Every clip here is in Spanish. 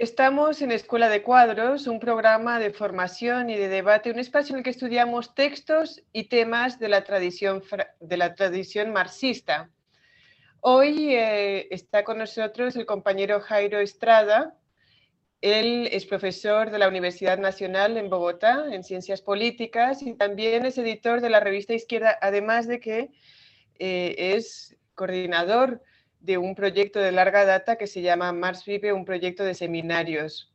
Estamos en Escuela de Cuadros, un programa de formación y de debate, un espacio en el que estudiamos textos y temas de la tradición, de la tradición marxista. Hoy eh, está con nosotros el compañero Jairo Estrada. Él es profesor de la Universidad Nacional en Bogotá en Ciencias Políticas y también es editor de la revista Izquierda, además de que eh, es coordinador de un proyecto de larga data que se llama Mars Vive, un proyecto de seminarios,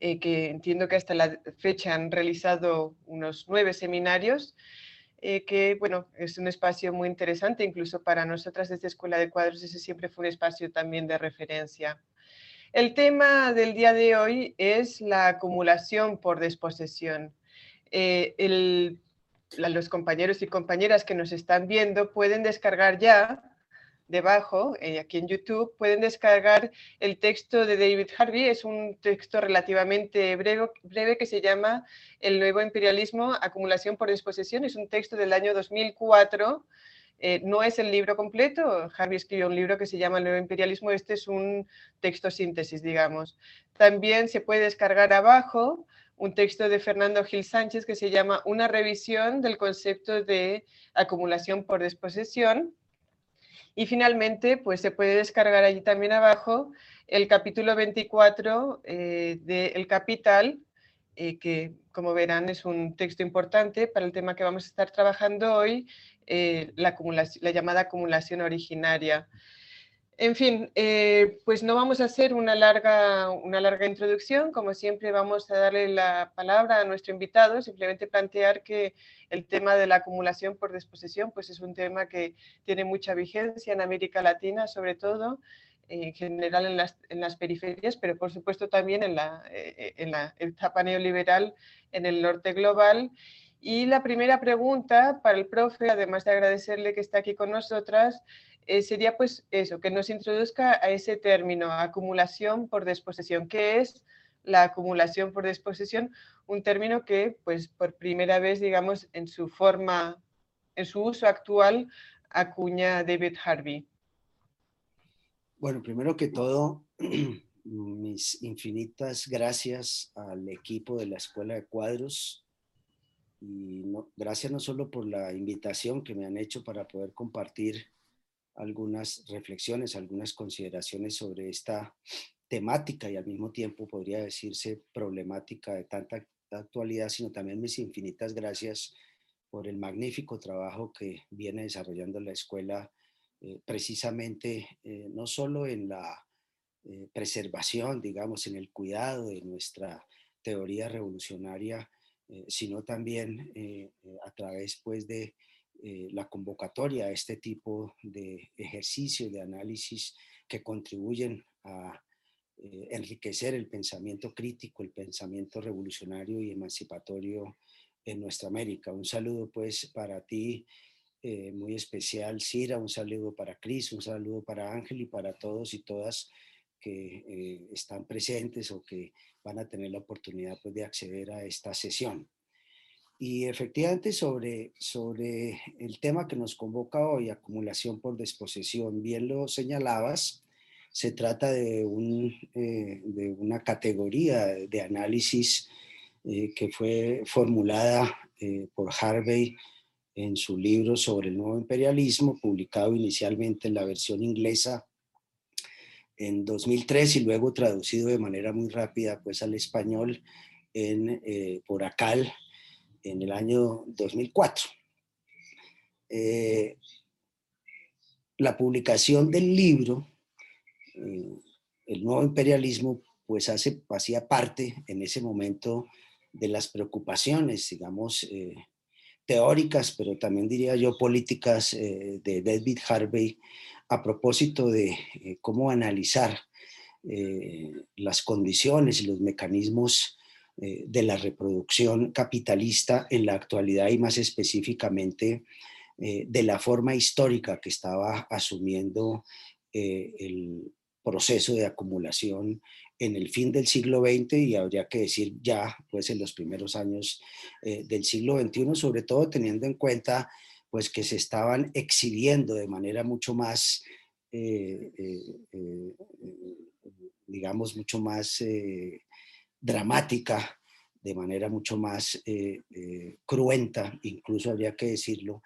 eh, que entiendo que hasta la fecha han realizado unos nueve seminarios, eh, que bueno, es un espacio muy interesante, incluso para nosotras desde Escuela de Cuadros, ese siempre fue un espacio también de referencia. El tema del día de hoy es la acumulación por desposesión. Eh, los compañeros y compañeras que nos están viendo pueden descargar ya debajo, eh, aquí en YouTube, pueden descargar el texto de David Harvey. Es un texto relativamente breve, breve que se llama El nuevo imperialismo, acumulación por disposición. Es un texto del año 2004. Eh, no es el libro completo. Harvey escribió un libro que se llama El nuevo imperialismo. Este es un texto síntesis, digamos. También se puede descargar abajo un texto de Fernando Gil Sánchez que se llama Una revisión del concepto de acumulación por disposición y finalmente, pues se puede descargar allí también abajo el capítulo 24 eh, de El Capital, eh, que como verán es un texto importante para el tema que vamos a estar trabajando hoy, eh, la, la llamada acumulación originaria. En fin, eh, pues no vamos a hacer una larga, una larga introducción, como siempre vamos a darle la palabra a nuestro invitado, simplemente plantear que el tema de la acumulación por disposición pues es un tema que tiene mucha vigencia en América Latina, sobre todo, en general en las, en las periferias, pero por supuesto también en la, eh, en la etapa neoliberal en el norte global. Y la primera pregunta para el profe, además de agradecerle que está aquí con nosotras, eh, sería pues eso, que nos introduzca a ese término, acumulación por disposición. ¿Qué es la acumulación por disposición? Un término que pues por primera vez, digamos, en su forma, en su uso actual, acuña David Harvey. Bueno, primero que todo, mis infinitas gracias al equipo de la Escuela de Cuadros y gracias no solo por la invitación que me han hecho para poder compartir algunas reflexiones, algunas consideraciones sobre esta temática y al mismo tiempo podría decirse problemática de tanta actualidad, sino también mis infinitas gracias por el magnífico trabajo que viene desarrollando la escuela eh, precisamente eh, no solo en la eh, preservación, digamos, en el cuidado de nuestra teoría revolucionaria, sino también a través pues de eh, la convocatoria a este tipo de ejercicios, de análisis que contribuyen a eh, enriquecer el pensamiento crítico, el pensamiento revolucionario y emancipatorio en nuestra América. Un saludo pues para ti, eh, muy especial, Cira, un saludo para Cris, un saludo para Ángel y para todos y todas que están presentes o que van a tener la oportunidad pues, de acceder a esta sesión. Y efectivamente sobre, sobre el tema que nos convoca hoy, acumulación por desposesión, bien lo señalabas, se trata de, un, eh, de una categoría de análisis eh, que fue formulada eh, por Harvey en su libro sobre el nuevo imperialismo, publicado inicialmente en la versión inglesa en 2003 y luego traducido de manera muy rápida pues al español en, por ACAL en el año 2004. Eh, la publicación del libro, eh, El nuevo imperialismo, pues hace, hacía parte en ese momento de las preocupaciones, digamos, eh, teóricas, pero también diría yo políticas de David Harvey a propósito de cómo analizar las condiciones y los mecanismos eh, de la reproducción capitalista en la actualidad y más específicamente eh, de la forma histórica que estaba asumiendo eh, el proceso de acumulación en el fin del siglo XX y habría que decir ya pues en los primeros años del siglo XXI, sobre todo teniendo en cuenta pues que se estaban exhibiendo de manera mucho más digamos, mucho más dramática, de manera mucho más cruenta, incluso habría que decirlo,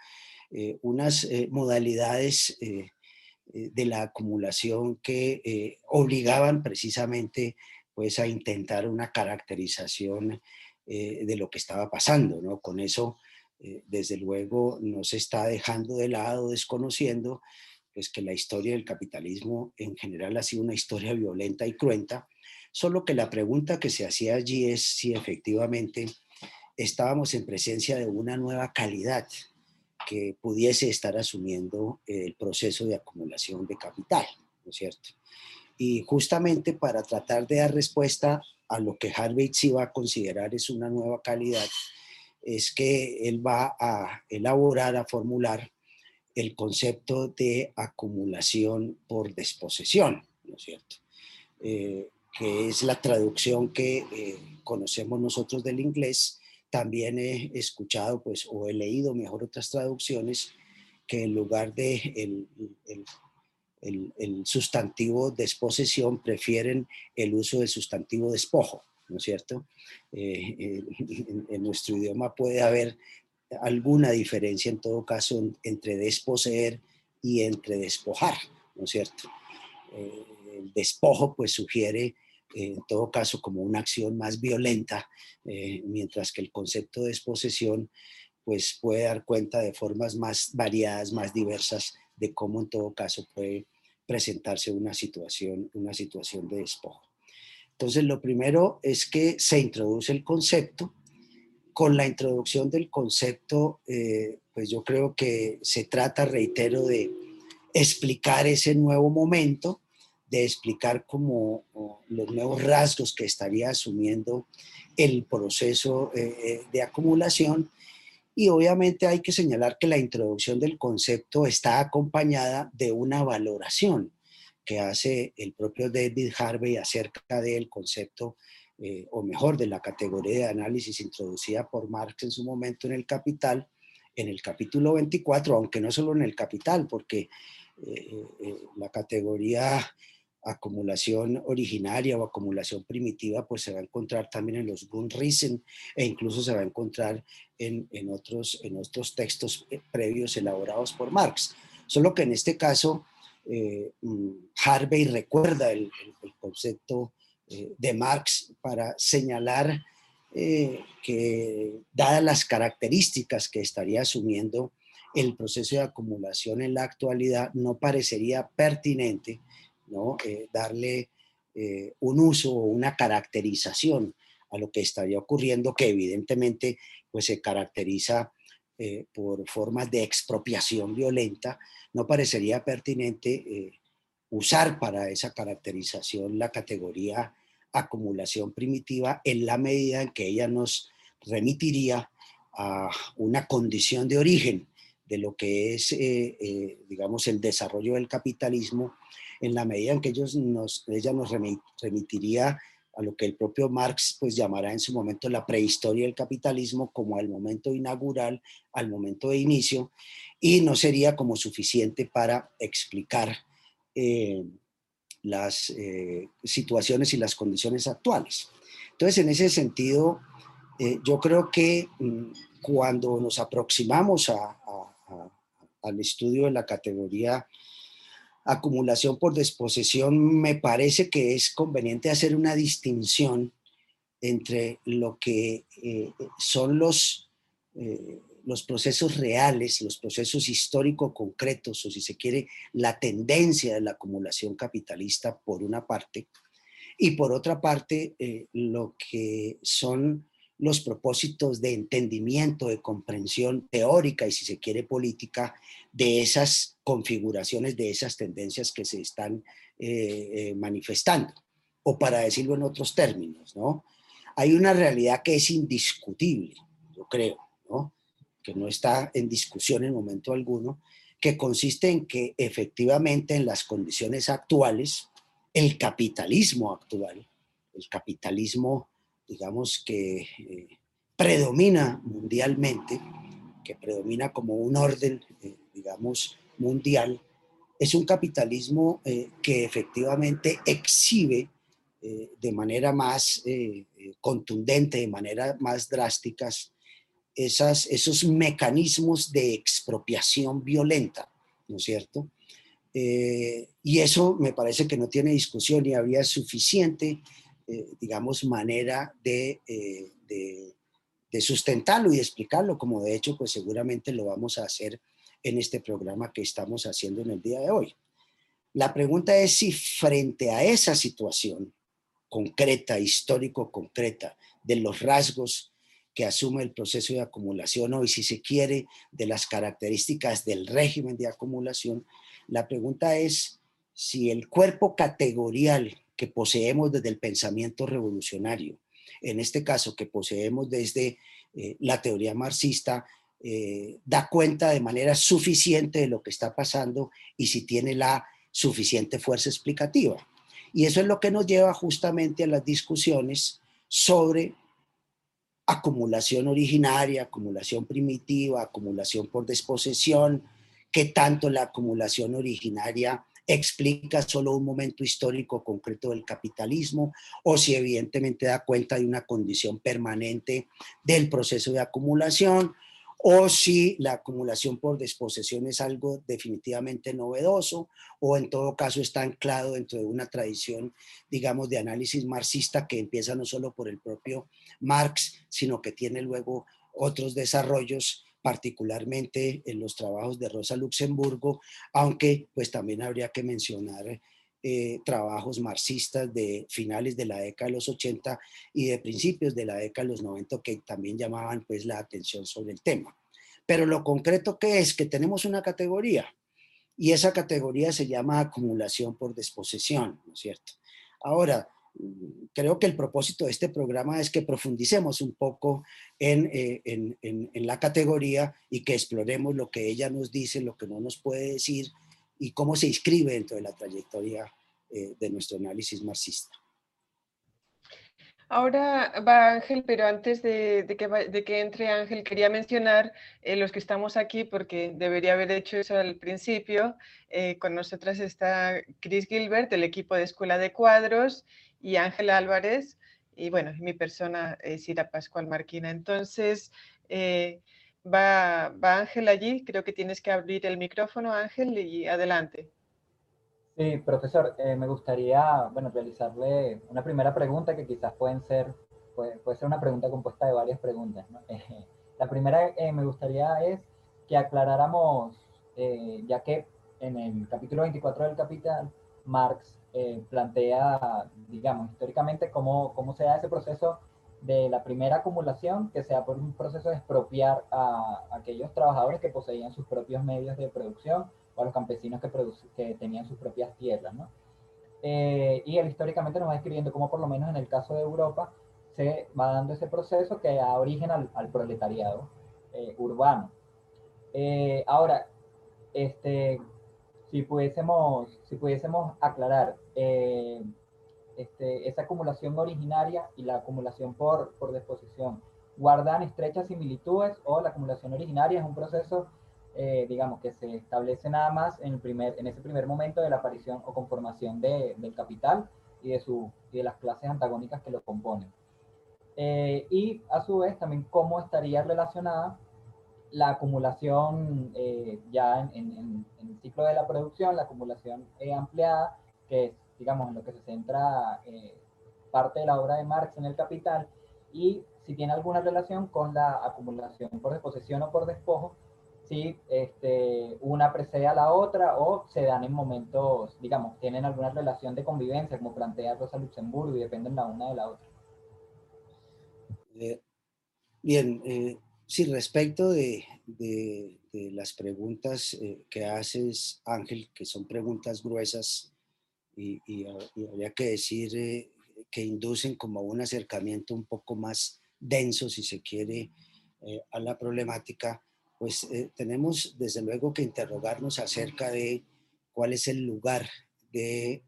unas modalidades de la acumulación que obligaban precisamente pues, a intentar una caracterización de lo que estaba pasando. ¿no? Con eso eh, desde luego no se está dejando de lado, desconociendo, pues que la historia del capitalismo en general ha sido una historia violenta y cruenta, solo que la pregunta que se hacía allí es si efectivamente estábamos en presencia de una nueva calidad que pudiese estar asumiendo el proceso de acumulación de capital, ¿no es cierto? Y justamente para tratar de dar respuesta a lo que Harvey sí va a considerar es una nueva calidad, es que él va a elaborar, a formular el concepto de acumulación por desposesión, ¿no es cierto? Eh, que es la traducción que eh, conocemos nosotros del inglés. También he escuchado, pues, o he leído mejor otras traducciones que en lugar de el, el, sustantivo desposesión prefieren el uso del sustantivo despojo. ¿No es cierto? Eh, eh, en, nuestro idioma puede haber alguna diferencia en todo caso entre desposeer y entre despojar, ¿no es cierto? Eh, el despojo pues sugiere en todo caso como una acción más violenta, mientras que el concepto de desposesión pues puede dar cuenta de formas más variadas, más diversas de cómo en todo caso puede presentarse una situación, una situación de despojo. Entonces, lo primero es que se introduce el concepto. Con la introducción del concepto, eh, pues yo creo que se trata, reitero, de explicar ese nuevo momento, de explicar como los nuevos rasgos que estaría asumiendo el proceso eh, de acumulación. Y obviamente hay que señalar que la introducción del concepto está acompañada de una valoración que hace el propio David Harvey acerca del concepto, eh, o mejor, de la categoría de análisis introducida por Marx en su momento en el Capital, en el capítulo 24, aunque no solo en el Capital, porque eh, eh, la categoría acumulación originaria o acumulación primitiva, pues se va a encontrar también en los Grundrisse e incluso se va a encontrar en, en, otros, en otros textos previos elaborados por Marx. Solo que en este caso eh, mm, Harvey recuerda el, concepto eh, de Marx para señalar eh, que, dadas las características que estaría asumiendo el proceso de acumulación en la actualidad, no parecería pertinente ¿no? darle un uso o una caracterización a lo que estaría ocurriendo, que evidentemente pues, se caracteriza por formas de expropiación violenta, no parecería pertinente eh, usar para esa caracterización la categoría acumulación primitiva en la medida en que ella nos remitiría a una condición de origen de lo que es, eh, eh, digamos, el desarrollo del capitalismo, en la medida en que ellos nos, ella nos remitiría a lo que el propio Marx pues llamará en su momento la prehistoria del capitalismo como al momento inaugural, al momento de inicio, y no sería como suficiente para explicar eh, las eh, situaciones y las condiciones actuales. Entonces, en ese sentido, eh, yo creo que mm, cuando nos aproximamos al estudio de la categoría acumulación por desposesión, me parece que es conveniente hacer una distinción entre lo que son los, los procesos reales, los procesos históricos concretos, o si se quiere, la tendencia de la acumulación capitalista por una parte, y por otra parte, eh, lo que son los propósitos de entendimiento, de comprensión teórica y si se quiere política de esas configuraciones, de esas tendencias que se están eh, eh, manifestando. O para decirlo en otros términos, ¿no? Hay una realidad que es indiscutible, yo creo, ¿no? que no está en discusión en momento alguno, que consiste en que efectivamente en las condiciones actuales, el capitalismo actual, el capitalismo, digamos, que eh, predomina mundialmente, que predomina como un orden, eh, digamos, mundial, es un capitalismo eh, que efectivamente exhibe de manera más contundente, de manera más drásticas, esas, esos mecanismos de expropiación violenta, ¿no es cierto? y eso me parece que no tiene discusión y había suficiente, digamos, manera de, de, de, sustentarlo y explicarlo, como de hecho, pues seguramente lo vamos a hacer en este programa que estamos haciendo en el día de hoy. La pregunta es si frente a esa situación concreta, histórico concreta, de los rasgos que asume el proceso de acumulación hoy, si se quiere, de las características del régimen de acumulación, la pregunta es si el cuerpo categorial que poseemos desde el pensamiento revolucionario, en este caso que poseemos desde eh, la teoría marxista, eh, da cuenta de manera suficiente de lo que está pasando y si tiene la suficiente fuerza explicativa. Y eso es lo que nos lleva justamente a las discusiones sobre acumulación originaria, acumulación primitiva, acumulación por desposesión, que tanto la acumulación originaria explica solo un momento histórico concreto del capitalismo o si evidentemente da cuenta de una condición permanente del proceso de acumulación o si la acumulación por desposesión es algo definitivamente novedoso o en todo caso está anclado dentro de una tradición, digamos, de análisis marxista que empieza no solo por el propio Marx, sino que tiene luego otros desarrollos particularmente en los trabajos de Rosa Luxemburgo, aunque pues también habría que mencionar eh, trabajos marxistas de finales de la década de los 80 y de principios de la década de los 90 que también llamaban pues la atención sobre el tema. Pero lo concreto que es que tenemos una categoría y esa categoría se llama acumulación por desposesión, ¿no es cierto? Ahora, creo que el propósito de este programa es que profundicemos un poco en, eh, en, en, la categoría y que exploremos lo que ella nos dice, lo que no nos puede decir y cómo se inscribe dentro de la trayectoria eh, de nuestro análisis marxista. Ahora va Ángel, pero antes de, que, de que, entre Ángel, quería mencionar eh, los que estamos aquí, porque debería haber hecho eso al principio. Eh, con nosotras está Chris Gilbert, del equipo de Escuela de Cuadros, y Ángel Álvarez, y bueno, mi persona es Ira Pascual Marquina. Entonces, Va, Ángel allí, creo que tienes que abrir el micrófono, Ángel, y adelante. Sí, profesor, eh, me gustaría, bueno, realizarle una primera pregunta que quizás pueden ser, puede, ser una pregunta compuesta de varias preguntas. la primera eh, me gustaría es que aclaráramos, eh, ya que en el capítulo 24 del Capital, Marx plantea, digamos, históricamente cómo, cómo se da ese proceso de la primera acumulación, que sea por un proceso de expropiar a, aquellos trabajadores que poseían sus propios medios de producción o a los campesinos que, que tenían sus propias tierras. ¿no? Eh, y él históricamente nos va describiendo cómo por lo menos en el caso de Europa se va dando ese proceso que da origen al, proletariado eh, urbano. Eh, ahora, este, si, pudiésemos, si pudiésemos aclarar, este, esa acumulación originaria y la acumulación por, por disposición guardan estrechas similitudes o la acumulación originaria es un proceso, eh, digamos, que se establece nada más en, el primer, en ese primer momento de la aparición o conformación de, del capital y de, su, y de las clases antagónicas que lo componen. Eh, y a su vez también cómo estaría relacionada la acumulación eh, ya en, el ciclo de la producción, la acumulación ampliada, que es digamos, en lo que se centra eh, parte de la obra de Marx en el Capital, y si tiene alguna relación con la acumulación por disposición o por despojo, si este, una precede a la otra o se dan en momentos, digamos, tienen alguna relación de convivencia, como plantea Rosa Luxemburgo, y dependen la una de la otra. Eh, bien, eh, sí, respecto de, las preguntas eh, que haces, Ángel, que son preguntas gruesas, y, habría que decir eh, que inducen como un acercamiento un poco más denso, si se quiere, eh, a la problemática, pues eh, tenemos desde luego que interrogarnos acerca de cuál es el lugar de,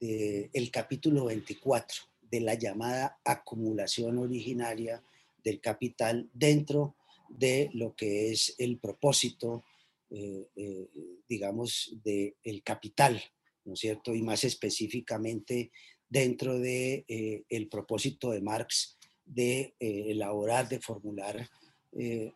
de el capítulo 24 de la llamada acumulación originaria del capital dentro de lo que es el propósito, digamos, del capital ¿no es cierto? Y más específicamente dentro de el propósito de Marx de elaborar, de formular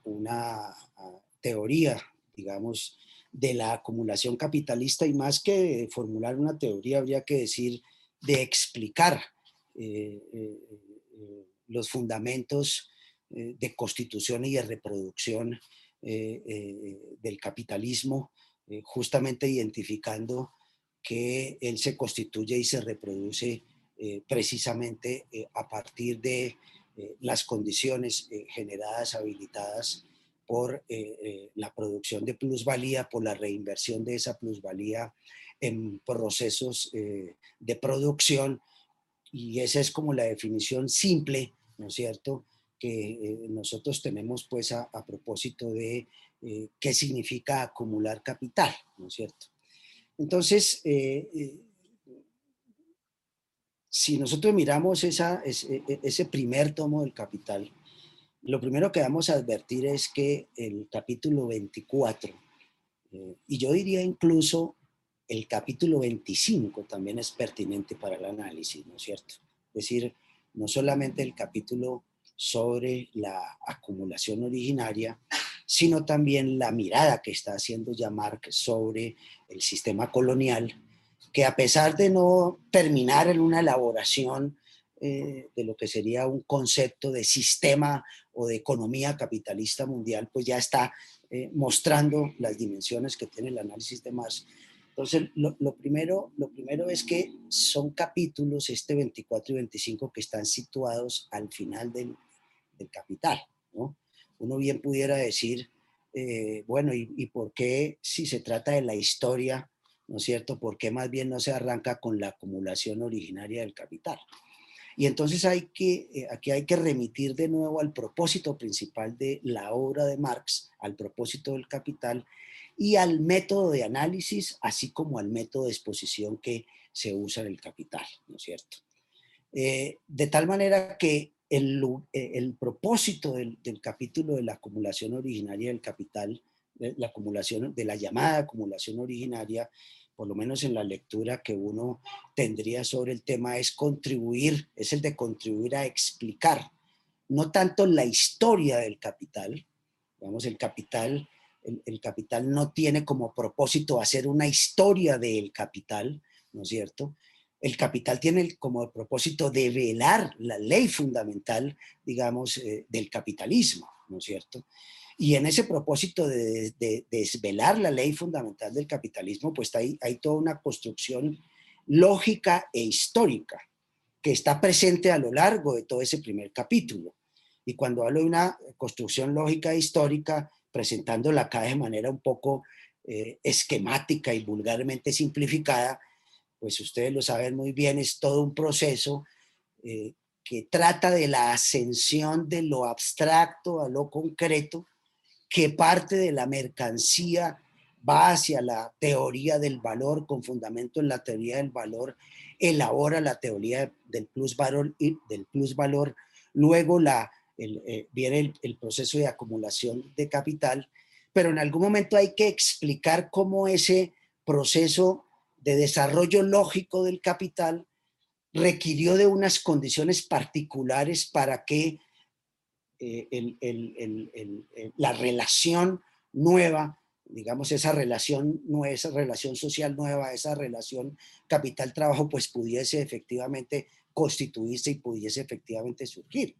una ah, teoría, digamos, de la acumulación capitalista y más que formular una teoría, habría que decir de explicar eh, eh, eh, los fundamentos de constitución y de reproducción del capitalismo, justamente identificando que él se constituye y se reproduce precisamente a partir de las condiciones generadas, habilitadas por eh, eh, la producción de plusvalía, por la reinversión de esa plusvalía en procesos eh, de producción. Y esa es como la definición simple, ¿no es cierto?, que nosotros tenemos pues a, propósito de qué significa acumular capital, ¿no es cierto? Entonces, si nosotros miramos esa, ese, ese primer tomo del capital, lo primero que vamos a advertir es que el capítulo 24, eh, y yo diría incluso el capítulo 25 también es pertinente para el análisis, ¿no es cierto? Es decir, no solamente el capítulo sobre la acumulación originaria, sino también la mirada que está haciendo ya Marx sobre el sistema colonial, que a pesar de no terminar en una elaboración eh, de lo que sería un concepto de sistema o de economía capitalista mundial, pues ya está eh, mostrando las dimensiones que tiene el análisis de Marx. Entonces, lo, primero, lo primero es que son capítulos, este 24 y 25, que están situados al final del, capital. ¿no? Uno bien pudiera decir, eh, bueno, ¿y, ¿y por qué si se trata de la historia, ¿no es cierto? ¿Por qué más bien no se arranca con la acumulación originaria del capital? Y entonces hay que, eh, aquí hay que remitir de nuevo al propósito principal de la obra de Marx, al propósito del capital y al método de análisis, así como al método de exposición que se usa en el capital, ¿no es cierto? Eh, de tal manera que el, eh, el propósito del, capítulo de la acumulación originaria del capital, la acumulación, de la llamada acumulación originaria, por lo menos en la lectura que uno tendría sobre el tema, es contribuir, es el de contribuir a explicar no tanto la historia del capital, digamos, el capital, el, capital no tiene como propósito hacer una historia del capital, ¿no es cierto? El capital tiene como propósito de velar la ley fundamental, digamos, eh, del capitalismo, ¿no es cierto? Y en ese propósito de, desvelar la ley fundamental del capitalismo, pues hay, hay toda una construcción lógica e histórica que está presente a lo largo de todo ese primer capítulo. Y cuando hablo de una construcción lógica e histórica, presentándola acá de manera un poco eh, esquemática y vulgarmente simplificada, pues ustedes lo saben muy bien, es todo un proceso eh, que trata de la ascensión de lo abstracto a lo concreto que parte de la mercancía va hacia la teoría del valor, con fundamento en la teoría del valor, elabora la teoría del plus valor, del plus -valor. luego la, eh, viene el, proceso de acumulación de capital, pero en algún momento hay que explicar cómo ese proceso de desarrollo lógico del capital requirió de unas condiciones particulares para que eh, la relación nueva, digamos, esa relación, esa relación social nueva, esa relación capital-trabajo, pues pudiese efectivamente constituirse y pudiese efectivamente surgir.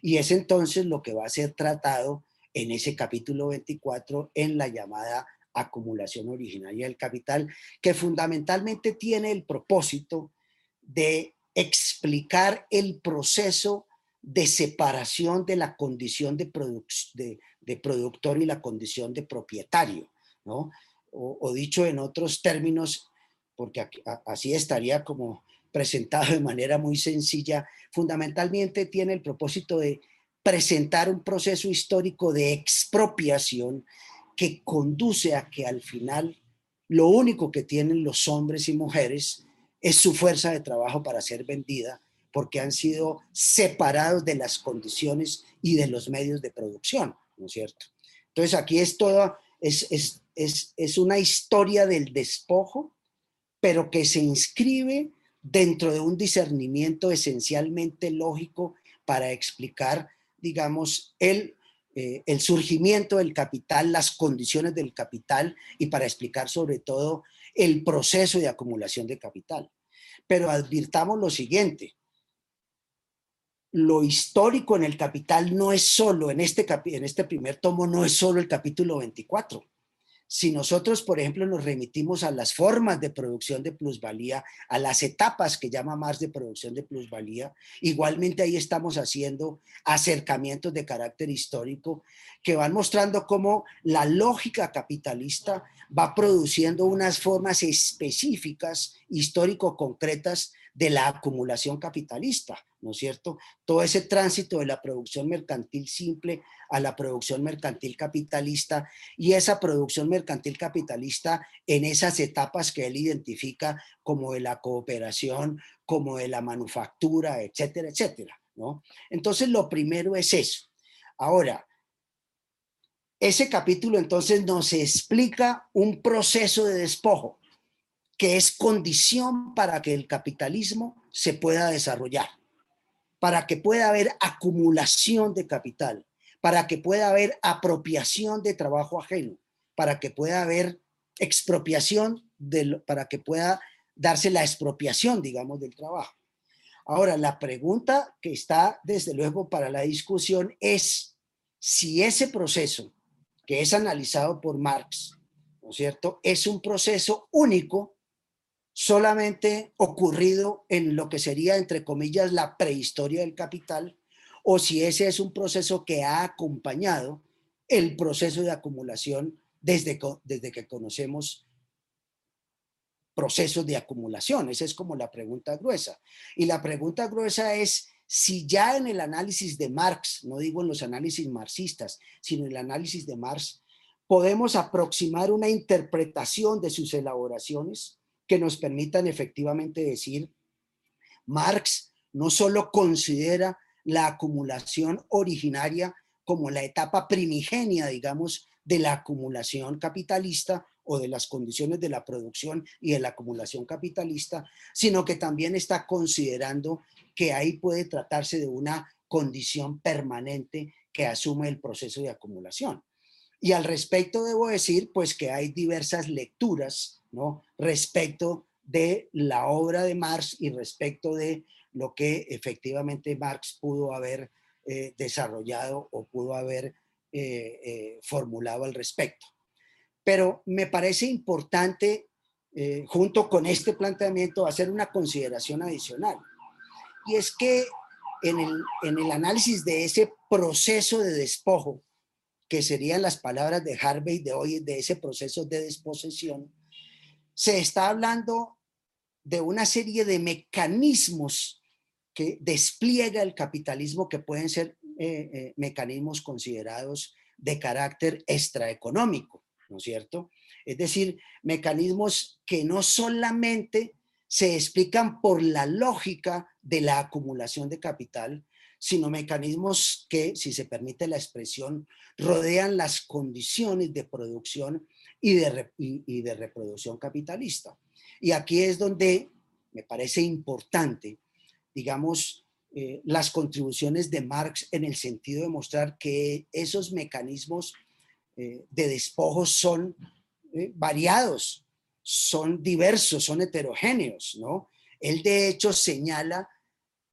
Y es entonces lo que va a ser tratado en ese capítulo 24 en la llamada acumulación originaria del capital, que fundamentalmente tiene el propósito de explicar el proceso de separación de la condición de, de, productor y la condición de propietario, ¿no? O, dicho en otros términos, porque así estaría como presentado de manera muy sencilla, fundamentalmente tiene el propósito de presentar un proceso histórico de expropiación que conduce a que al final lo único que tienen los hombres y mujeres es su fuerza de trabajo para ser vendida porque han sido separados de las condiciones y de los medios de producción, ¿no es cierto? Entonces aquí es todo, es, es, es, es una historia del despojo, pero que se inscribe dentro de un discernimiento esencialmente lógico para explicar, digamos, el, eh, el surgimiento del capital, las condiciones del capital y para explicar sobre todo el proceso de acumulación de capital. Pero advirtamos lo siguiente, lo histórico en el capital no es solo, en este, en este primer tomo, no es solo el capítulo 24 si nosotros, por ejemplo, nos remitimos a las formas de producción de plusvalía, a las etapas que llama más de producción de plusvalía, igualmente ahí estamos haciendo acercamientos de carácter histórico que van mostrando cómo la lógica capitalista va produciendo unas formas específicas, histórico-concretas de la acumulación capitalista, ¿no es cierto? Todo ese tránsito de la producción mercantil simple a la producción mercantil capitalista y esa producción mercantil capitalista en esas etapas que él identifica como de la cooperación, como de la manufactura, etcétera, etcétera, ¿no? Entonces, lo primero es eso. Ahora, ese capítulo entonces nos explica un proceso de despojo que es condición para que el capitalismo se pueda desarrollar, para que pueda haber acumulación de capital, para que pueda haber apropiación de trabajo ajeno, para que pueda haber expropiación, para que pueda darse la expropiación, digamos, del trabajo. Ahora, la pregunta que está desde luego para la discusión es si ese proceso que es analizado por Marx, ¿no es cierto?, es un proceso único solamente ocurrido en lo que sería, entre comillas, la prehistoria del capital, o si ese es un proceso que ha acompañado el proceso de acumulación desde, desde que conocemos procesos de acumulación. Esa es como la pregunta gruesa. Y la pregunta gruesa es si ya en el análisis de Marx, no digo en los análisis marxistas, sino en el análisis de Marx, podemos aproximar una interpretación de sus elaboraciones que nos permitan efectivamente decir, Marx no solo considera la acumulación originaria como la etapa primigenia, digamos, de la acumulación capitalista o de las condiciones de la producción y de la acumulación capitalista, sino que también está considerando que ahí puede tratarse de una condición permanente que asume el proceso de acumulación. Y al respecto debo decir, pues que hay diversas lecturas respecto de la obra de Marx y respecto de lo que efectivamente Marx pudo haber eh, desarrollado o pudo haber eh, eh, formulado al respecto. Pero me parece importante, junto con este planteamiento, hacer una consideración adicional. Y es que en el, en el análisis de ese proceso de despojo, que serían las palabras de Harvey de hoy, de ese proceso de desposesión, se está hablando de una serie de mecanismos que despliega el capitalismo que pueden ser eh, eh, mecanismos considerados de carácter extraeconómico, ¿no es cierto? Es decir, mecanismos que no solamente se explican por la lógica de la acumulación de capital, sino mecanismos que, si se permite la expresión, rodean las condiciones de producción y de, y, de reproducción capitalista. Y aquí es donde me parece importante, digamos, eh, las contribuciones de Marx en el sentido de mostrar que esos mecanismos eh, de despojo son eh, variados, son diversos, son heterogéneos, ¿no? Él de hecho señala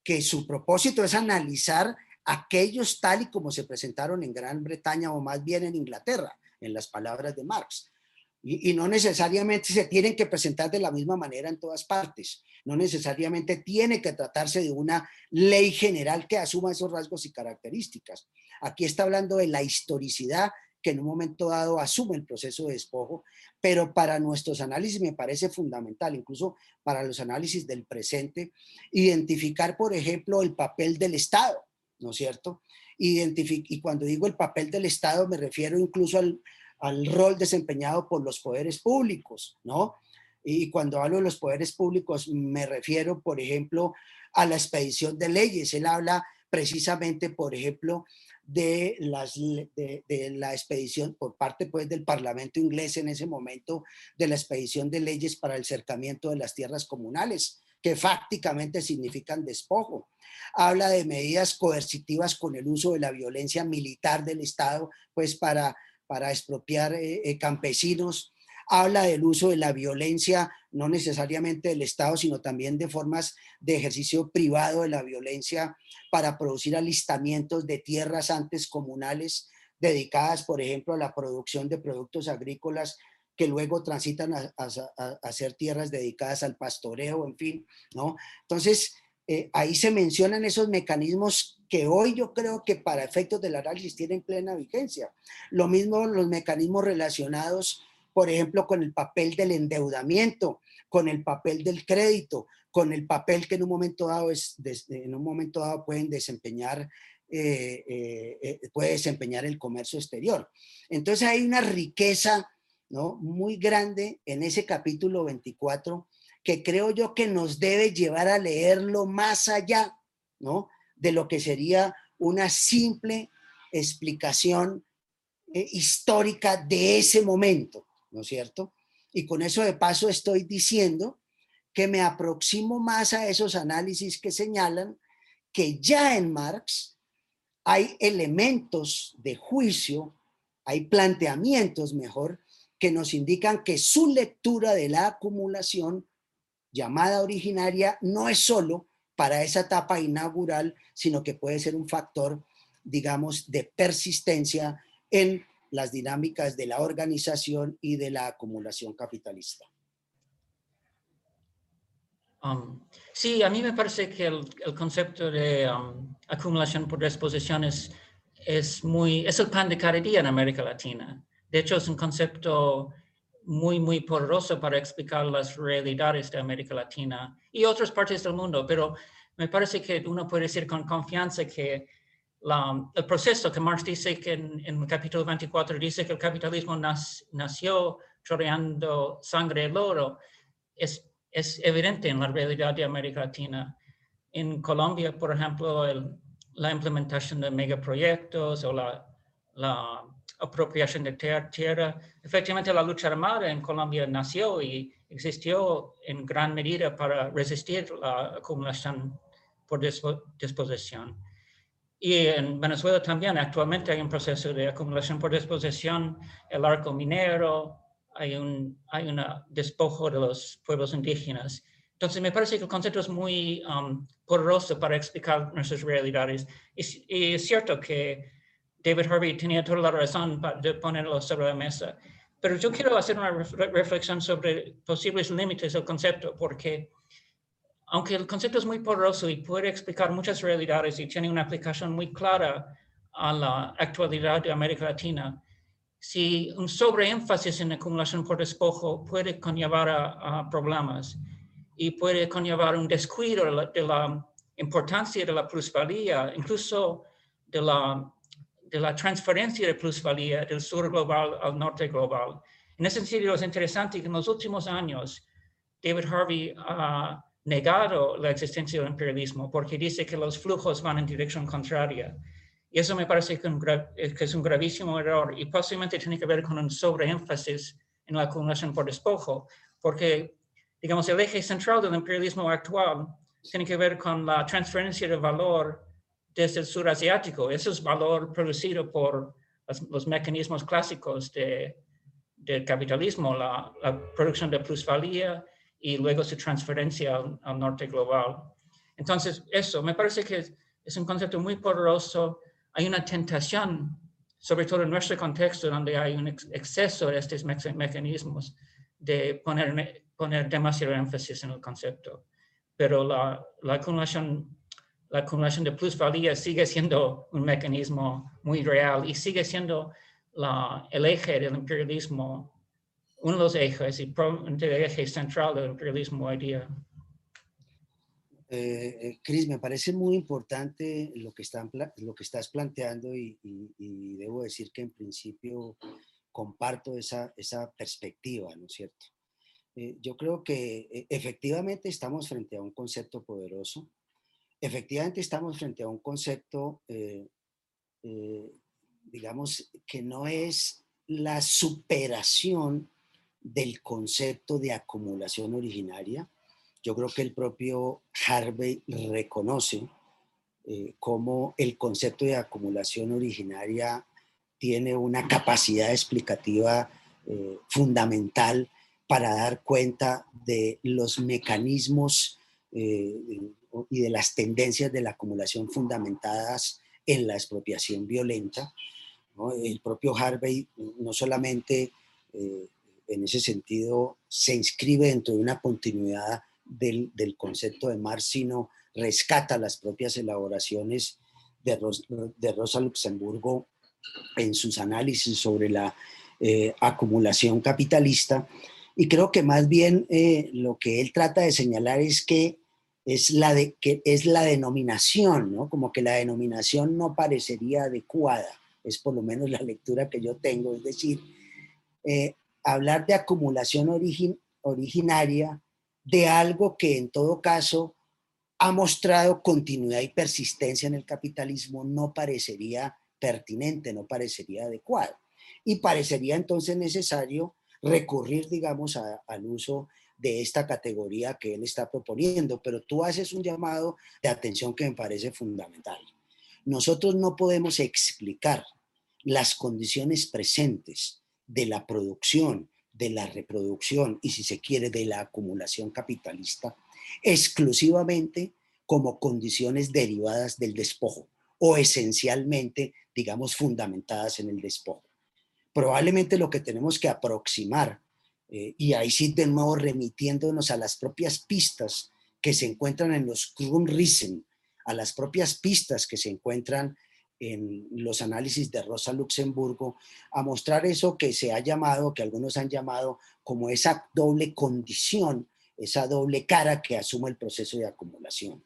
que su propósito es analizar aquellos tal y como se presentaron en Gran Bretaña o más bien en Inglaterra, en las palabras de Marx. Y, no necesariamente se tienen que presentar de la misma manera en todas partes. No necesariamente tiene que tratarse de una ley general que asuma esos rasgos y características. Aquí está hablando de la historicidad que en un momento dado asume el proceso de despojo, pero para nuestros análisis me parece fundamental, incluso para los análisis del presente, identificar, por ejemplo, el papel del Estado, ¿no es cierto? y cuando digo el papel del Estado me refiero incluso al, al rol desempeñado por los poderes públicos, ¿no? Y cuando hablo de los poderes públicos me refiero, por ejemplo, a la expedición de leyes. Él habla precisamente, por ejemplo, de, las, de, la expedición por parte pues, del Parlamento inglés en ese momento, de la expedición de leyes para el cercamiento de las tierras comunales, que fácticamente significan despojo. Habla de medidas coercitivas con el uso de la violencia militar del Estado, pues para, para expropiar eh, eh, campesinos. Habla del uso de la violencia, no necesariamente del Estado, sino también de formas de ejercicio privado de la violencia para producir alistamientos de tierras antes comunales dedicadas, por ejemplo, a la producción de productos agrícolas que luego transitan a, ser tierras dedicadas al pastoreo, en fin, ¿no? Entonces, eh, ahí se mencionan esos mecanismos que hoy yo creo que para efectos del análisis tienen plena vigencia. Lo mismo los mecanismos relacionados, por ejemplo, con el papel del endeudamiento, con el papel del crédito, con el papel que en un momento dado, es, en un momento dado pueden desempeñar eh, eh, puede desempeñar el comercio exterior. Entonces hay una riqueza ¿no? muy grande en ese capítulo 24 que creo yo que nos debe llevar a leerlo más allá ¿no? de lo que sería una simple explicación eh, histórica de ese momento, ¿no es cierto? Y con eso de paso estoy diciendo que me aproximo más a esos análisis que señalan que ya en Marx hay elementos de juicio, hay planteamientos mejor, que nos indican que su lectura de la acumulación llamada originaria no es solo para esa etapa inaugural, sino que puede ser un factor, digamos, de persistencia en las dinámicas de la organización y de la acumulación capitalista. Um, sí, a mí me parece que el, concepto de um, acumulación por disposiciones es muy, es el pan de cada día en América Latina. De hecho, es un concepto muy, muy poderoso para explicar las realidades de América Latina y otras partes del mundo, pero me parece que uno puede decir con confianza que el proceso que Marx dice que en, el capítulo 24 dice que el capitalismo nació chorreando sangre del oro, es, es evidente en la realidad de América Latina. En Colombia, por ejemplo, la implementación de megaproyectos o la, la apropiación de tierra. Efectivamente, la lucha armada en Colombia nació y existió en gran medida para resistir la acumulación por disposición. Y en Venezuela también actualmente hay un proceso de acumulación por disposición, el arco minero, hay un hay una despojo de los pueblos indígenas. Entonces me parece que el concepto es muy um, poderoso para explicar nuestras realidades. y es cierto que David Harvey tenía toda la razón de ponerlo sobre la mesa. Pero yo quiero hacer una reflexión sobre posibles límites del concepto, porque aunque el concepto es muy poderoso y puede explicar muchas realidades y tiene una aplicación muy clara a la actualidad de América Latina, si un sobreénfasis en acumulación por despojo puede conllevar a, problemas y puede conllevar un descuido de la, de la importancia de la plusvalía, incluso de la de la transferencia de plusvalía del sur global al norte global. En ese sentido, es interesante que en los últimos años David Harvey ha negado la existencia del imperialismo porque dice que los flujos van en dirección contraria. Y eso me parece que, es un gravísimo error y posiblemente tiene que ver con un sobreénfasis en la acumulación por despojo, porque, digamos, el eje central del imperialismo actual tiene que ver con la transferencia de valor desde el sur asiático. Eso es valor producido por los, mecanismos clásicos de, del capitalismo, la, producción de plusvalía y luego su transferencia al, norte global. Entonces, eso me parece que es, un concepto muy poderoso. Hay una tentación, sobre todo en nuestro contexto, donde hay un exceso de estos mecanismos, de poner, poner demasiado énfasis en el concepto. Pero la, la acumulación la acumulación de plusvalía sigue siendo un mecanismo muy real y sigue siendo la, el eje del imperialismo, uno de los ejes y probablemente el eje central del imperialismo hoy día. Eh, eh, Cris, me parece muy importante lo que, están, lo que estás planteando y, debo decir que en principio comparto esa, esa perspectiva, ¿no es cierto? Eh, yo creo que efectivamente estamos frente a un concepto poderoso, efectivamente estamos frente a un concepto, eh, eh, digamos, que no es la superación del concepto de acumulación originaria, yo creo que el propio Harvey reconoce eh, cómo el concepto de acumulación originaria tiene una capacidad explicativa eh, fundamental para dar cuenta de los mecanismos y de las tendencias de la acumulación fundamentadas en la expropiación violenta. El propio Harvey no solamente en ese sentido se inscribe dentro de una continuidad del, concepto de Marx, sino rescata las propias elaboraciones de, de Rosa Luxemburgo en sus análisis sobre la eh, acumulación capitalista. Y creo que más bien eh, lo que él trata de señalar es que es la, de, que es la denominación, ¿no? como que la denominación no parecería adecuada, es por lo menos la lectura que yo tengo, es decir, eh, hablar de acumulación originaria de algo que en todo caso ha mostrado continuidad y persistencia en el capitalismo no parecería pertinente, no parecería adecuado. Y parecería entonces necesario recurrir, digamos, al uso de esta categoría que él está proponiendo, pero tú haces un llamado de atención que me parece fundamental. Nosotros no podemos explicar las condiciones presentes de la producción, de la reproducción y si se quiere de la acumulación capitalista exclusivamente como condiciones derivadas del despojo o esencialmente, digamos, fundamentadas en el despojo. Probablemente lo que tenemos que aproximar, eh, y ahí sí de nuevo remitiéndonos a las propias pistas que se encuentran en los Grundrisen, a las propias pistas que se encuentran en los análisis de Rosa Luxemburgo a mostrar eso que se ha llamado, que algunos han llamado como esa doble condición, esa doble cara que asume el proceso de acumulación.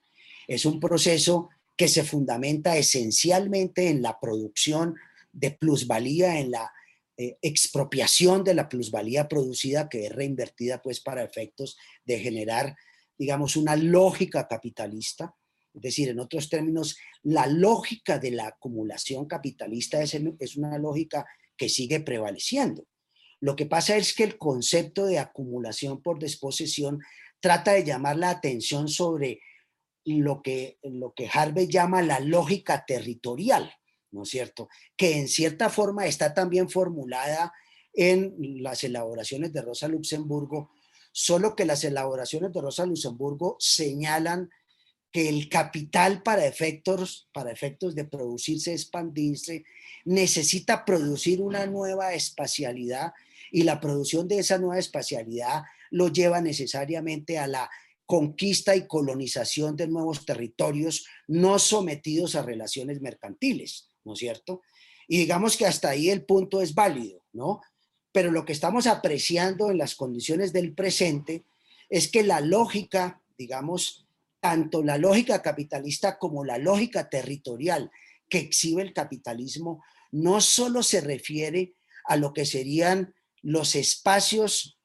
Es un proceso que se fundamenta esencialmente en la producción de plusvalía, en la eh, expropiación de la plusvalía producida que es reinvertida pues para efectos de generar, digamos, una lógica capitalista es decir, en otros términos, la lógica de la acumulación capitalista es, es una lógica que sigue prevaleciendo. Lo que pasa es que el concepto de acumulación por desposesión trata de llamar la atención sobre lo que, lo que Harvey llama la lógica territorial, ¿no es cierto? Que en cierta forma está también formulada en las elaboraciones de Rosa Luxemburgo, solo que las elaboraciones de Rosa Luxemburgo señalan que el capital para efectos, para efectos de producirse, expandirse, necesita producir una nueva espacialidad y la producción de esa nueva espacialidad lo lleva necesariamente a la conquista y colonización de nuevos territorios no sometidos a relaciones mercantiles, ¿no es cierto? Y digamos que hasta ahí el punto es válido, ¿no? Pero lo que estamos apreciando en las condiciones del presente es que la lógica, digamos, tanto la lógica capitalista como la lógica territorial que exhibe el capitalismo no solo se refiere a lo que serían los espacios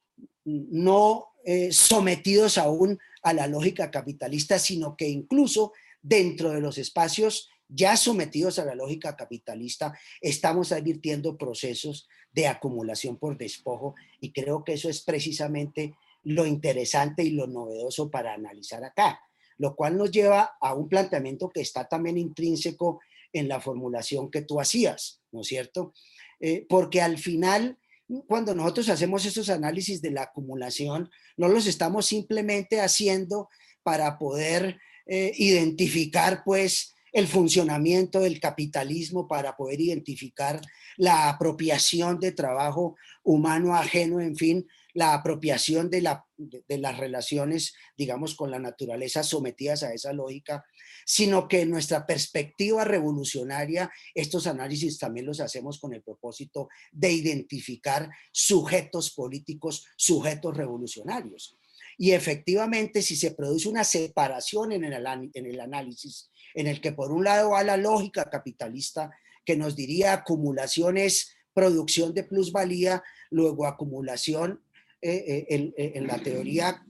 no eh, sometidos aún a la lógica capitalista, sino que incluso dentro de los espacios ya sometidos a la lógica capitalista, estamos advirtiendo procesos de acumulación por despojo y creo que eso es precisamente lo interesante y lo novedoso para analizar acá lo cual nos lleva a un planteamiento que está también intrínseco en la formulación que tú hacías, ¿no es cierto? Eh, porque al final, cuando nosotros hacemos esos análisis de la acumulación, no los estamos simplemente haciendo para poder eh, identificar, pues, el funcionamiento del capitalismo para poder identificar la apropiación de trabajo humano ajeno, en fin, la apropiación de, la, de, las relaciones, digamos, con la naturaleza sometidas a esa lógica, sino que en nuestra perspectiva revolucionaria, estos análisis también los hacemos con el propósito de identificar sujetos políticos, sujetos revolucionarios. Y efectivamente, si se produce una separación en el, en el análisis, en el que por un lado va la lógica capitalista, que nos diría acumulación es producción de plusvalía, luego acumulación eh, eh, eh, en, la teoría,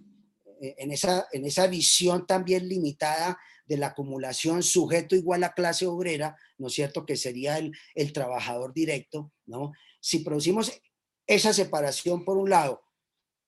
en esa, en esa visión también limitada de la acumulación sujeto igual a clase obrera, ¿no es cierto? Que sería el, el trabajador directo, ¿no? Si producimos esa separación por un lado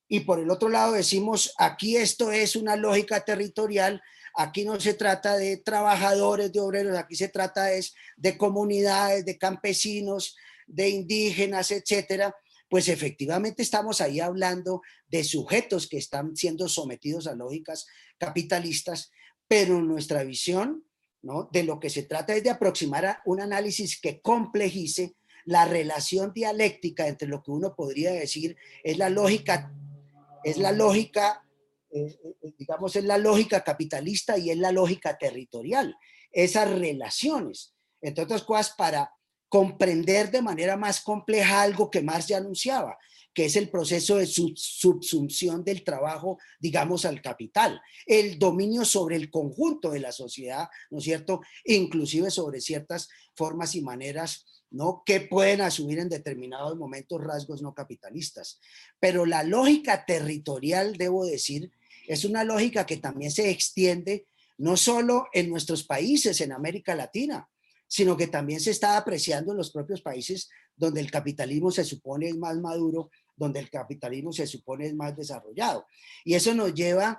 y por el otro lado decimos, aquí esto es una lógica territorial, aquí no se trata de trabajadores, de obreros, aquí se trata es de comunidades, de campesinos, de indígenas, etcétera, pues efectivamente estamos ahí hablando de sujetos que están siendo sometidos a lógicas capitalistas, pero nuestra visión ¿no? de lo que se trata es de aproximar a un análisis que complejice la relación dialéctica entre lo que uno podría decir es la lógica, es la lógica, digamos, es la lógica capitalista y es la lógica territorial. Esas relaciones, entre otras cosas, para comprender de manera más compleja algo que Marx ya anunciaba, que es el proceso de subsunción del trabajo, digamos, al capital, el dominio sobre el conjunto de la sociedad, ¿no es cierto? Inclusive sobre ciertas formas y maneras ¿no? que pueden asumir en determinados momentos rasgos no capitalistas. Pero la lógica territorial, debo decir, es una lógica que también se extiende no solo en nuestros países, en América Latina, sino que también se está apreciando en los propios países donde el capitalismo se supone es más maduro, donde el capitalismo se supone es más desarrollado. Y eso nos lleva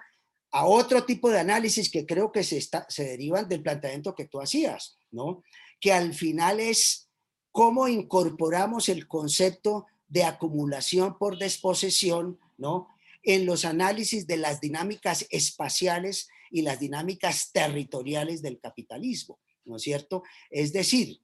a otro tipo de análisis que creo que se, está, se derivan del planteamiento que tú hacías, ¿no? Que al final es cómo incorporamos el concepto de acumulación por desposesión, ¿no? En los análisis de las dinámicas espaciales y las dinámicas territoriales del capitalismo, ¿no es cierto? Es decir,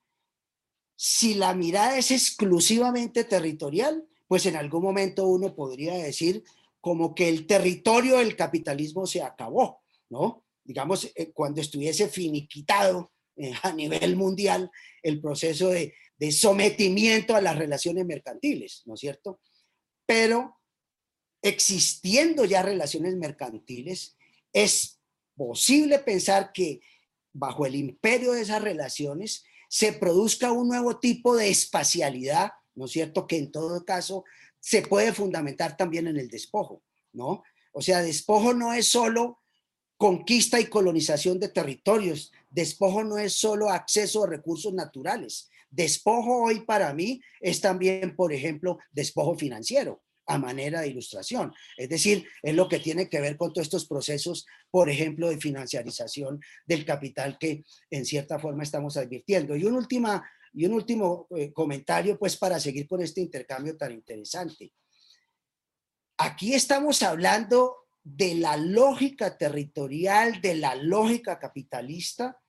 si la mirada es exclusivamente territorial, pues en algún momento uno podría decir como que el territorio del capitalismo se acabó, ¿no? Digamos, eh, cuando estuviese finiquitado eh, a nivel mundial el proceso de, de sometimiento a las relaciones mercantiles, ¿no es cierto? Pero existiendo ya relaciones mercantiles, es posible pensar que bajo el imperio de esas relaciones se produzca un nuevo tipo de espacialidad, ¿no es cierto? Que en todo caso se puede fundamentar también en el despojo, ¿no? O sea, despojo no es solo conquista y colonización de territorios, despojo no es solo acceso a recursos naturales, Despojo hoy para mí es también, por ejemplo, despojo financiero a manera de ilustración. Es decir, es lo que tiene que ver con todos estos procesos, por ejemplo, de financiarización del capital que en cierta forma estamos advirtiendo. Y un, última, y un último eh, comentario, pues, para seguir con este intercambio tan interesante. Aquí estamos hablando de la lógica territorial, de la lógica capitalista,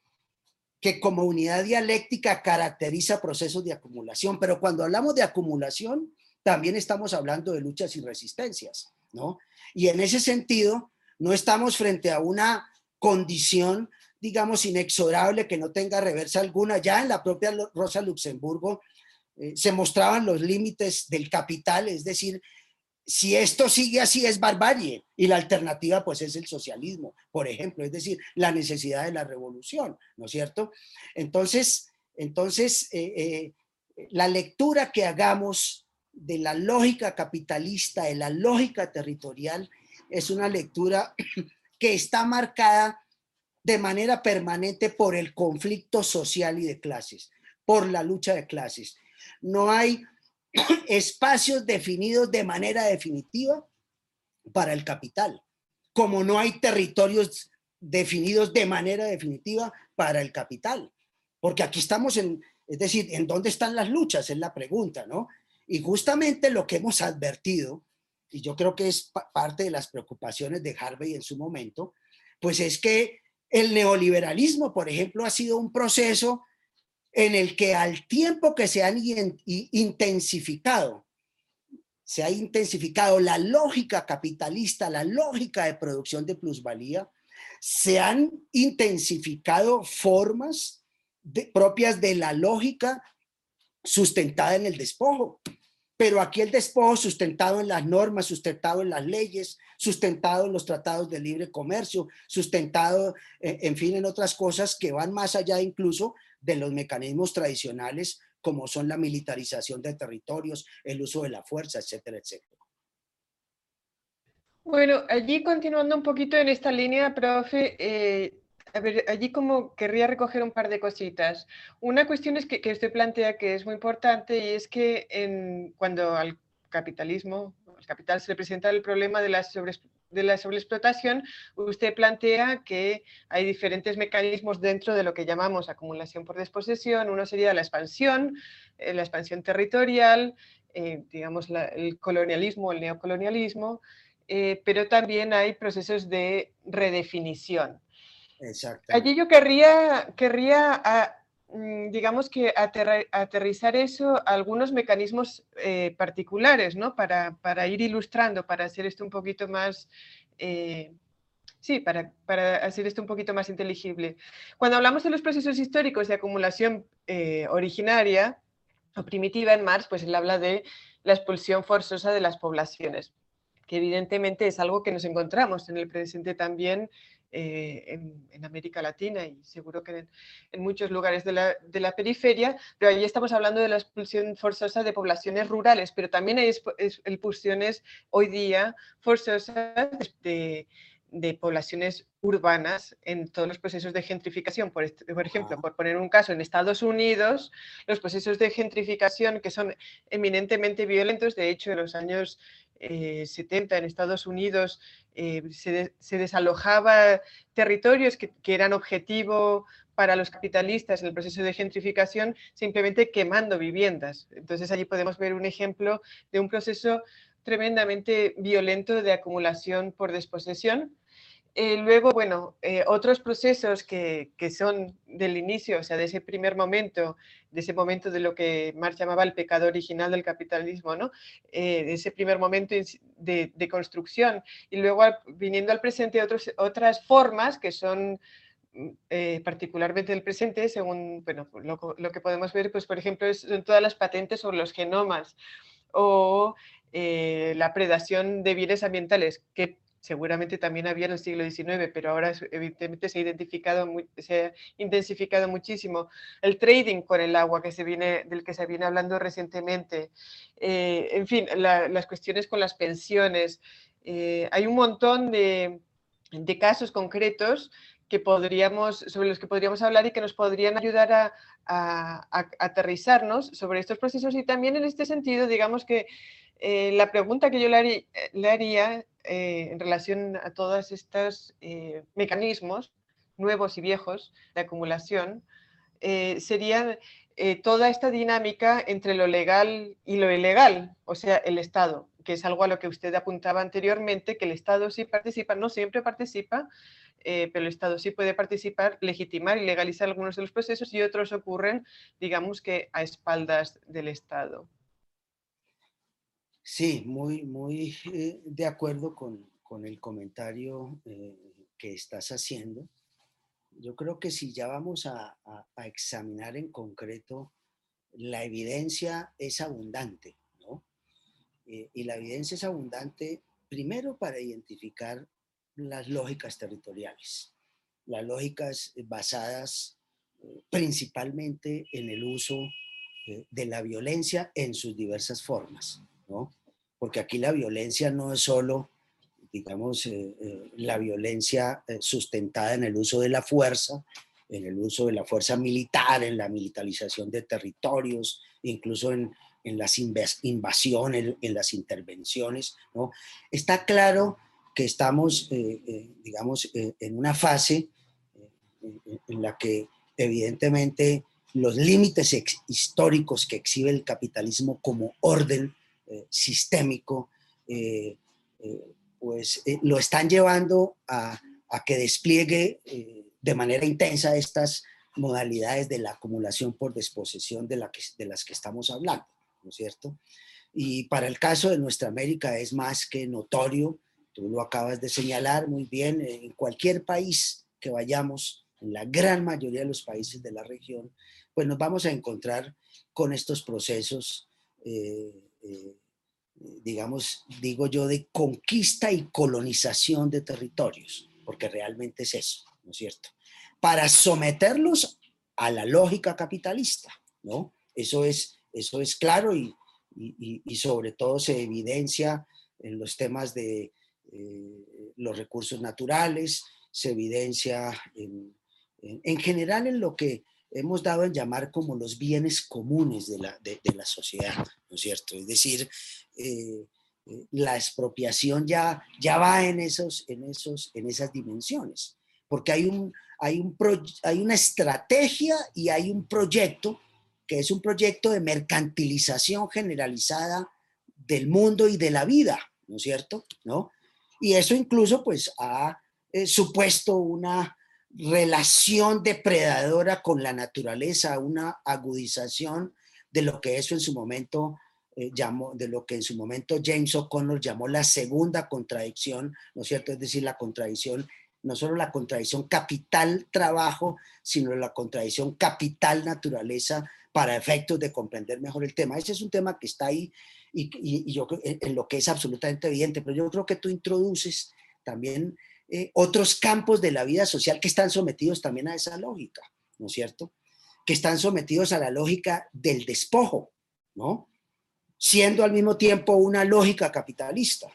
que como unidad dialéctica caracteriza procesos de acumulación, pero cuando hablamos de acumulación, también estamos hablando de luchas y resistencias, ¿no? Y en ese sentido, no estamos frente a una condición, digamos, inexorable que no tenga reversa alguna. Ya en la propia Rosa Luxemburgo eh, se mostraban los límites del capital, es decir, si esto sigue así es barbarie y la alternativa pues es el socialismo, por ejemplo, es decir, la necesidad de la revolución, ¿no es cierto? Entonces, entonces eh, eh, la lectura que hagamos de la lógica capitalista, de la lógica territorial, es una lectura que está marcada de manera permanente por el conflicto social y de clases, por la lucha de clases. No hay espacios definidos de manera definitiva para el capital, como no hay territorios definidos de manera definitiva para el capital. Porque aquí estamos en, es decir, ¿en dónde están las luchas? Es la pregunta, ¿no? Y justamente lo que hemos advertido, y yo creo que es parte de las preocupaciones de Harvey en su momento, pues es que el neoliberalismo, por ejemplo, ha sido un proceso en el que al tiempo que se han intensificado, se ha intensificado la lógica capitalista, la lógica de producción de plusvalía, se han intensificado formas propias de la lógica sustentada en el despojo. Pero aquí el despojo sustentado en las normas, sustentado en las leyes, sustentado en los tratados de libre comercio, sustentado, eh, en fin, en otras cosas que van más allá incluso de los mecanismos tradicionales como son la militarización de territorios, el uso de la fuerza, etcétera, etcétera. Bueno, allí continuando un poquito en esta línea, profe, eh, a ver, allí como querría recoger un par de cositas. Una cuestión es que, usted plantea que es muy importante y es que cuando al capitalismo, al capital se le presenta el problema de la, de la sobreexplotación, usted plantea que hay diferentes mecanismos dentro de lo que llamamos acumulación por desposesión. Uno sería la expansión, eh, la expansión territorial, eh, digamos, el colonialismo, el neocolonialismo, eh, pero también hay procesos de redefinición. Allí yo querría, querría ah, mm, digamos que aterrizar eso a algunos mecanismos eh, particulares, ¿no? Para, para, ir ilustrando, para hacer esto un poquito más... Sí, para, para, hacer esto un poquito más inteligible. Cuando hablamos de los procesos históricos de acumulación originaria, o primitiva en Marx, pues él habla de la expulsión forzosa de las poblaciones, que evidentemente es algo que nos encontramos en el presente también eh, en, América Latina y seguro que en, muchos lugares de la, de la, periferia, pero ahí estamos hablando de la expulsión forzosa de poblaciones rurales, pero también hay expulsiones hoy día forzosas de, de poblaciones urbanas en todos los procesos de gentrificación. Por, por ejemplo, por poner un caso, en Estados Unidos, los procesos de gentrificación que son eminentemente violentos, de hecho, en los años 70 eh, en Estados Unidos eh, se, desalojaba territorios que, que eran objetivo para los capitalistas en el proceso de gentrificación, simplemente quemando viviendas. Entonces allí podemos ver un ejemplo de un proceso tremendamente violento de acumulación por desposesión, eh, luego, bueno, eh, otros procesos que, que, son del inicio, o sea, de ese primer momento, de ese momento de lo que Marx llamaba el pecado original del capitalismo, ¿no? Eh, ese primer momento de, construcción. Y luego, viniendo al presente, otros, otras formas que son mm, particularmente del presente, según bueno, lo, que podemos ver, pues por ejemplo, son todas las patentes sobre los genomas o la predación de bienes ambientales, que seguramente también había en el siglo XIX, pero ahora evidentemente se ha, identificado, se ha intensificado muchísimo. El trading con el agua que se viene, del que se viene hablando recientemente, eh, en fin, las cuestiones con las pensiones. Eh, hay un montón de, de, casos concretos que podríamos, sobre los que podríamos hablar y que nos podrían ayudar a, a, a aterrizarnos sobre estos procesos y también en este sentido, digamos que eh, la pregunta que yo le haría, eh, en relación a todos estos eh, mecanismos nuevos y viejos de acumulación sería toda esta dinámica entre lo legal y lo ilegal, o sea, el Estado, que es algo a lo que usted apuntaba anteriormente, que el Estado sí participa, no siempre participa, pero el Estado sí puede participar, legitimar y legalizar algunos de los procesos y otros ocurren, digamos que a espaldas del Estado. Sí, muy, muy eh, de acuerdo con, el comentario eh, que estás haciendo. Yo creo que si ya vamos a, examinar en concreto, la evidencia es abundante, ¿no? Eh, y la evidencia es abundante primero para identificar las lógicas territoriales, las lógicas basadas principalmente en el uso de la violencia en sus diversas formas, ¿no? porque aquí la violencia no es solo, digamos, eh, eh, la violencia eh, sustentada en el uso de la fuerza, en el uso de la fuerza militar, en la militarización de territorios, incluso en, las invasiones, en las intervenciones. ¿no? Está claro que estamos, digamos, en una fase en la que evidentemente los límites históricos que exhibe el capitalismo como orden eh, sistémico, eh, eh, pues lo están llevando a, que despliegue de manera intensa estas modalidades de la acumulación por desposesión de, la de las que estamos hablando, ¿no es cierto? Y para el caso de nuestra América es más que notorio, tú lo acabas de señalar muy bien, en cualquier país que vayamos, en la gran mayoría de los países de la región, pues nos vamos a encontrar con estos procesos eh, digamos, digo yo, de conquista y colonización de territorios, porque realmente es eso, ¿no es cierto? Para someterlos a la lógica capitalista, ¿no? Eso es, eso es claro y, y, sobre todo se evidencia en los temas de eh, los recursos naturales, se evidencia en, en, general en lo que hemos dado en llamar como los bienes comunes de la, de, la sociedad, ¿no es cierto? Es decir, eh, eh, la expropiación ya, ya va en, esos, en, esos, en esas dimensiones, porque hay, un, hay, un hay una estrategia y hay un proyecto que es un proyecto de mercantilización generalizada del mundo y de la vida, ¿no es cierto? ¿No? Y eso incluso pues ha eh, supuesto una relación depredadora con la naturaleza, una agudización de lo que eso en su momento eh, llamó, de lo que en su momento James O'Connor llamó la segunda contradicción, ¿no es cierto? Es decir, la contradicción, no solo la contradicción capital-trabajo, sino la contradicción capital-naturaleza para efectos de comprender mejor el tema. Ese es un tema que está ahí y, yo creo en lo que es absolutamente evidente, pero yo creo que tú introduces también eh, otros campos de la vida social que están sometidos también a esa lógica, ¿no es cierto? Que están sometidos a la lógica del despojo, ¿no? Siendo al mismo tiempo una lógica capitalista,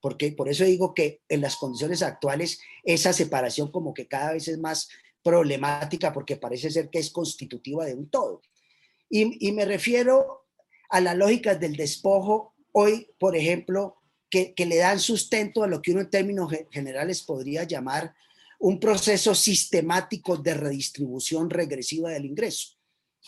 porque por eso digo que en las condiciones actuales esa separación como que cada vez es más problemática porque parece ser que es constitutiva de un todo. Y, y me refiero a las lógicas del despojo hoy, por ejemplo, que, le dan sustento a lo que uno en términos generales podría llamar un proceso sistemático de redistribución regresiva del ingreso.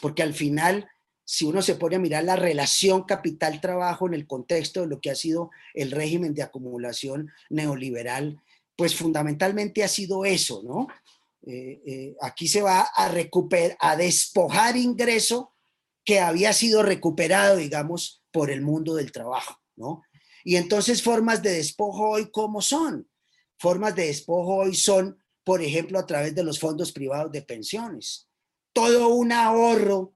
Porque al final, si uno se pone a mirar la relación capital-trabajo en el contexto de lo que ha sido el régimen de acumulación neoliberal, pues fundamentalmente ha sido eso, ¿no? Eh, eh, aquí se va a recuperar, a despojar ingreso que había sido recuperado, digamos, por el mundo del trabajo, ¿no? Y entonces formas de despojo hoy, ¿cómo son? Formas de despojo hoy son, por ejemplo, a través de los fondos privados de pensiones. Todo un ahorro,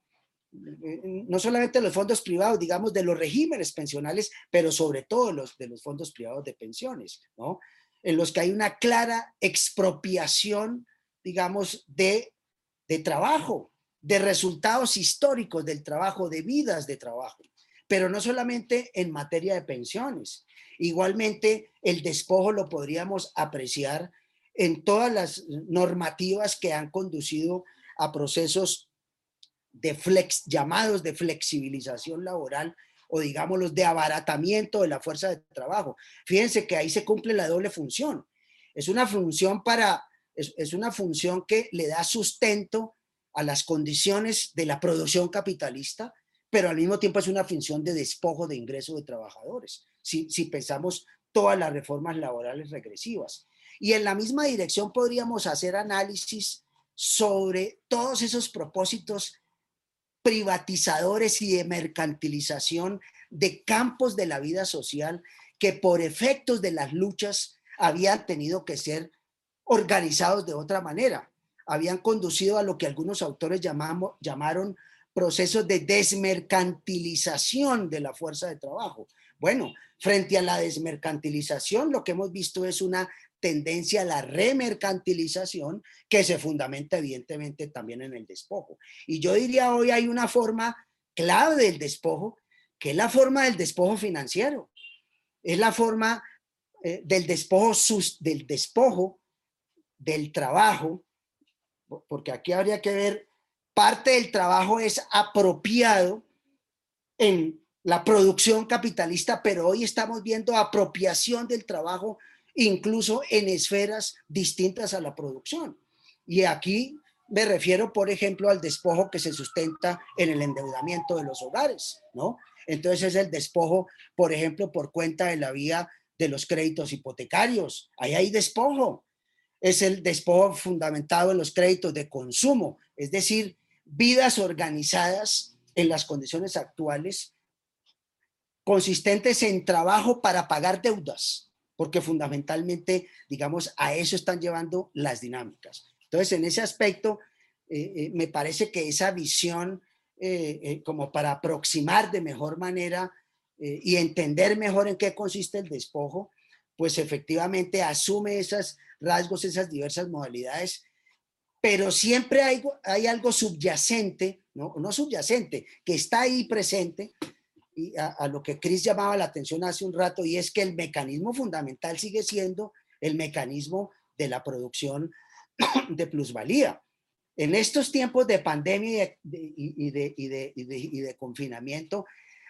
no solamente los fondos privados, digamos, de los regímenes pensionales, pero sobre todo los de los fondos privados de pensiones, ¿no? En los que hay una clara expropiación, digamos, de, de trabajo, de resultados históricos del trabajo, de vidas de trabajo pero no solamente en materia de pensiones. Igualmente, el despojo lo podríamos apreciar en todas las normativas que han conducido a procesos de flex, llamados de flexibilización laboral o digámoslos de abaratamiento de la fuerza de trabajo. Fíjense que ahí se cumple la doble función. Es una función para, es una función que le da sustento a las condiciones de la producción capitalista, pero al mismo tiempo es una función de despojo de ingresos de trabajadores, si, pensamos todas las reformas laborales regresivas. Y en la misma dirección podríamos hacer análisis sobre todos esos propósitos privatizadores y de mercantilización de campos de la vida social que por efectos de las luchas habían tenido que ser organizados de otra manera. Habían conducido a lo que algunos autores llamamos, llamaron procesos de desmercantilización de la fuerza de trabajo. Bueno, frente a la desmercantilización, lo que hemos visto es una tendencia a la remercantilización que se fundamenta evidentemente también en el despojo. Y yo diría hoy hay una forma clave del despojo, que es la forma del despojo financiero. Es la forma eh, del despojo del despojo del trabajo, porque aquí habría que ver parte del trabajo es apropiado en la producción capitalista, pero hoy estamos viendo apropiación del trabajo incluso en esferas distintas a la producción. Y aquí me refiero, por ejemplo, al despojo que se sustenta en el endeudamiento de los hogares, ¿no? Entonces es el despojo, por ejemplo, por cuenta de la vía de los créditos hipotecarios. Ahí hay despojo. Es el despojo fundamentado en los créditos de consumo, es decir, vidas organizadas en las condiciones actuales, consistentes en trabajo para pagar deudas, porque fundamentalmente, digamos, a eso están llevando las dinámicas. Entonces, en ese aspecto, eh, eh, me parece que esa visión, eh, como para aproximar de mejor manera y entender mejor en qué consiste el despojo, pues efectivamente asume esos rasgos, esas diversas modalidades pero siempre hay, algo subyacente, ¿no? no subyacente, que está ahí presente, y a, lo que Chris llamaba la atención hace un rato, y es que el mecanismo fundamental sigue siendo el mecanismo de la producción de plusvalía. En estos tiempos de pandemia y de, y de, y de, y de confinamiento,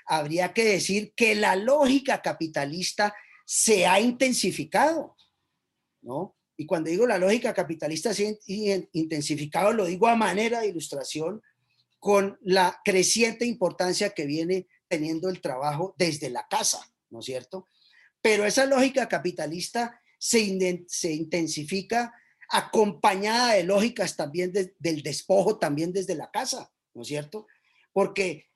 habría que decir que la lógica capitalista se ha intensificado, ¿no? Y cuando digo la lógica capitalista se intensificado, lo digo a manera de ilustración con la creciente importancia que viene teniendo el trabajo desde la casa, ¿no es cierto? Pero esa lógica capitalista se, se intensifica acompañada de lógicas también del despojo, también desde la casa, ¿no es cierto? Porque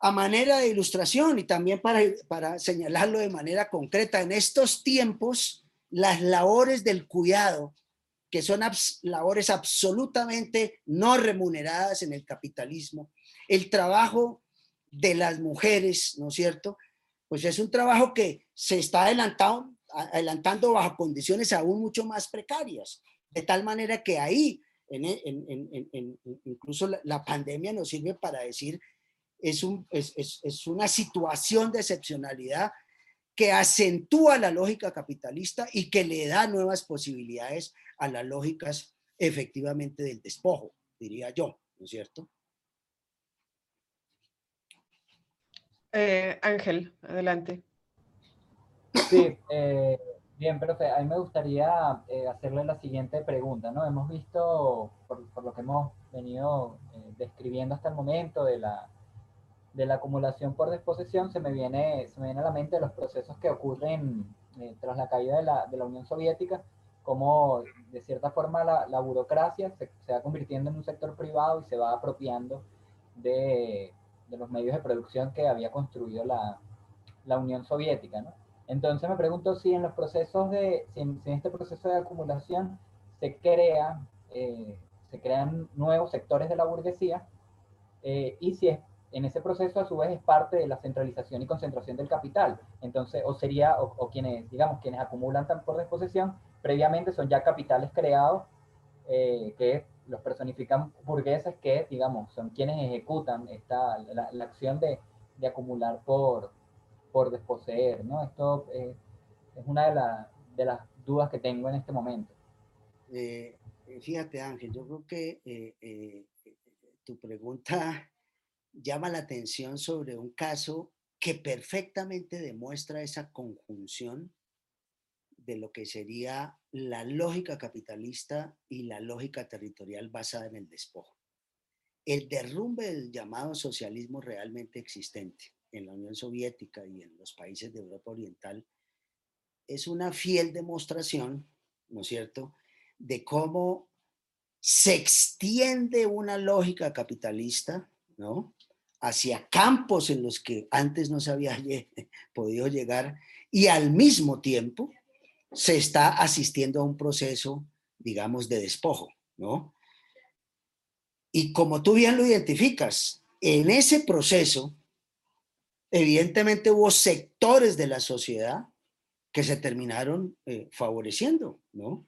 a manera de ilustración y también para, para señalarlo de manera concreta, en estos tiempos, las labores del cuidado, que son labores absolutamente no remuneradas en el capitalismo, el trabajo de las mujeres, ¿no es cierto? Pues es un trabajo que se está adelantando, adelantando bajo condiciones aún mucho más precarias, de tal manera que ahí, en, incluso la pandemia nos sirve para decir es, un, es, es, es, una situación de excepcionalidad que acentúa la lógica capitalista y que le da nuevas posibilidades a las lógicas efectivamente del despojo, diría yo, ¿no es cierto? Eh, Ángel, adelante. Sí, eh, bien, profe, a mí me gustaría eh, hacerle la siguiente pregunta, ¿no? Hemos visto, por, por lo que hemos venido eh, describiendo hasta el momento de la de la acumulación por disposición se me viene, se me viene a la mente los procesos que ocurren eh, tras la caída de la, de la, Unión Soviética, como de cierta forma la, la burocracia se, se, va convirtiendo en un sector privado y se va apropiando de, de los medios de producción que había construido la, la Unión Soviética. Entonces me pregunto si en los procesos de, si en este proceso de acumulación se crea, eh, se crean nuevos sectores de la burguesía eh, y si es en ese proceso a su vez es parte de la centralización y concentración del capital. Entonces, o sería, o, quienes, digamos, quienes acumulan por disposición, previamente son ya capitales creados eh, que los personifican burgueses que, digamos, son quienes ejecutan esta, la, acción de, de, acumular por, por desposeer, ¿no? Esto eh, es una de, la, de, las dudas que tengo en este momento. Eh, fíjate, Ángel, yo creo que tu pregunta llama la atención sobre un caso que perfectamente demuestra esa conjunción de lo que sería la lógica capitalista y la lógica territorial basada en el despojo. El derrumbe del llamado socialismo realmente existente en la Unión Soviética y en los países de Europa Oriental es una fiel demostración, ¿no es cierto?, de cómo se extiende una lógica capitalista, ¿no? hacia campos en los que antes no se había podido llegar y al mismo tiempo se está asistiendo a un proceso, digamos, de despojo, ¿no? Y como tú bien lo identificas, en ese proceso, evidentemente hubo sectores de la sociedad que se terminaron eh, favoreciendo, ¿no?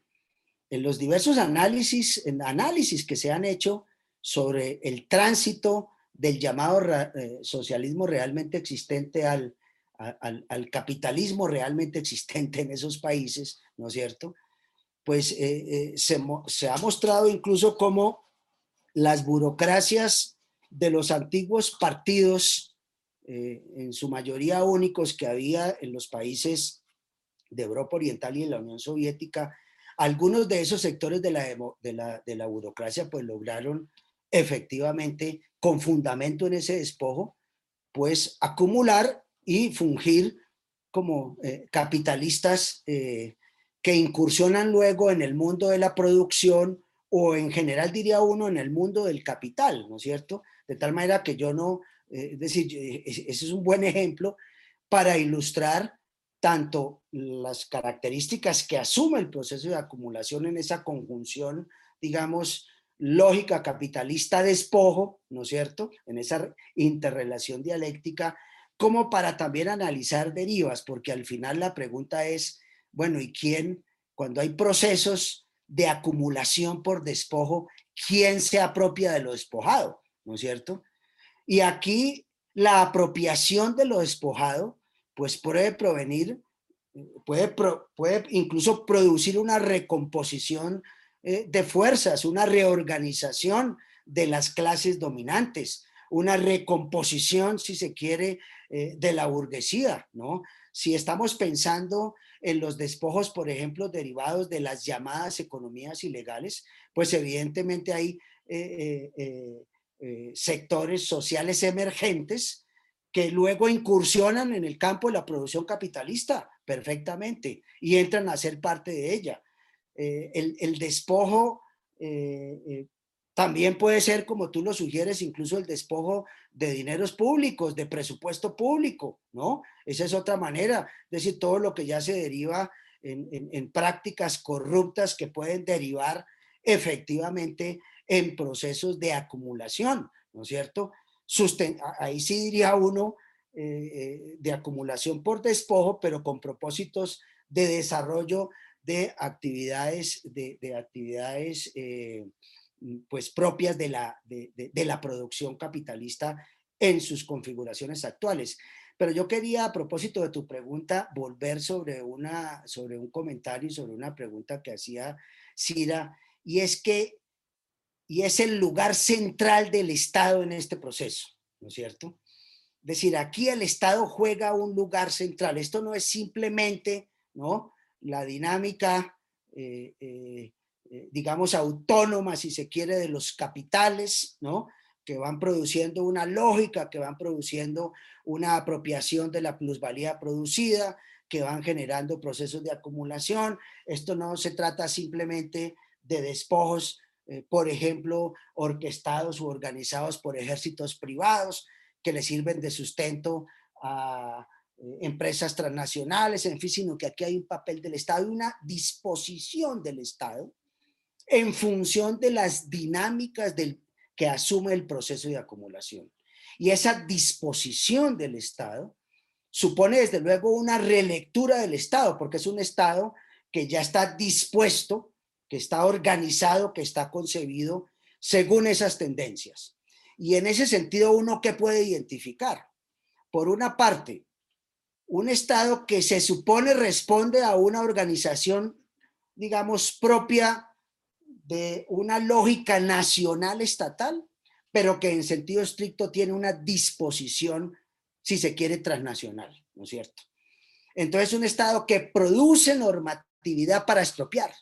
En los diversos análisis, análisis que se han hecho sobre el tránsito del llamado eh, socialismo realmente existente al, al, capitalismo realmente existente en esos países, ¿no es cierto? Pues eh, eh, se, ha mostrado incluso como las burocracias de los antiguos partidos, en su mayoría únicos que había en los países de Europa Oriental y en la Unión Soviética, algunos de esos sectores de la, de la, de la burocracia pues lograron efectivamente con fundamento en ese despojo, pues acumular y fungir como eh, capitalistas eh, que incursionan luego en el mundo de la producción o en general diría uno en el mundo del capital, ¿no es cierto? De tal manera que yo no, eh, es decir, ese es un buen ejemplo para ilustrar tanto las características que asume el proceso de acumulación en esa conjunción, digamos, lógica capitalista despojo, ¿no es cierto?, en esa interrelación dialéctica, como para también analizar derivas, porque al final la pregunta es, bueno, ¿y quién, cuando hay procesos de acumulación por despojo, quién se apropia de lo despojado, ¿no es cierto? Y aquí la apropiación de lo despojado, pues puede provenir, puede, puede incluso producir una recomposición eh, de fuerzas, una reorganización de las clases dominantes, una recomposición, si se quiere, eh, de la burguesía, ¿no? Si estamos pensando en los despojos, por ejemplo, derivados de las llamadas economías ilegales, pues evidentemente hay eh, sectores sociales emergentes que luego incursionan en el campo de la producción capitalista perfectamente y entran a ser parte de ella. El, el, despojo también puede ser, como tú lo sugieres, incluso el despojo de dineros públicos, de presupuesto público, ¿no? Esa es otra manera, es decir, todo lo que ya se deriva en, prácticas corruptas que pueden derivar efectivamente en procesos de acumulación, ¿no es cierto? ahí sí diría uno eh, eh, de acumulación por despojo, pero con propósitos de desarrollo de actividades, de, actividades eh, pues propias de la, de, la producción capitalista en sus configuraciones actuales. Pero yo quería, a propósito de tu pregunta, volver sobre, una, sobre un comentario y sobre una pregunta que hacía Cira, y es que, y es el lugar central del Estado en este proceso, ¿no es cierto? Es decir, aquí el Estado juega un lugar central. Esto no es simplemente, ¿no? La dinámica eh, eh, eh, digamos, autónoma, si se quiere, de los capitales, ¿no? que van produciendo una lógica, que van produciendo una apropiación de la plusvalía producida, que van generando procesos de acumulación. Esto no se trata simplemente de despojos, por ejemplo, orquestados u organizados por ejércitos privados que le sirven de sustento a eh, empresas transnacionales, en fin, sino que aquí hay un papel del Estado y una disposición del Estado en función de las dinámicas del, que asume el proceso de acumulación. Y esa disposición del Estado supone desde luego una relectura del Estado, porque es un Estado que ya está dispuesto, que está organizado, que está concebido según esas tendencias. Y en ese sentido, uno que puede identificar, por una parte, un Estado que se supone responde a una organización, digamos, propia de una lógica nacional estatal, pero que en sentido estricto tiene una disposición, si se quiere, transnacional, ¿no es cierto? Entonces, un Estado que produce normatividad para expropiar.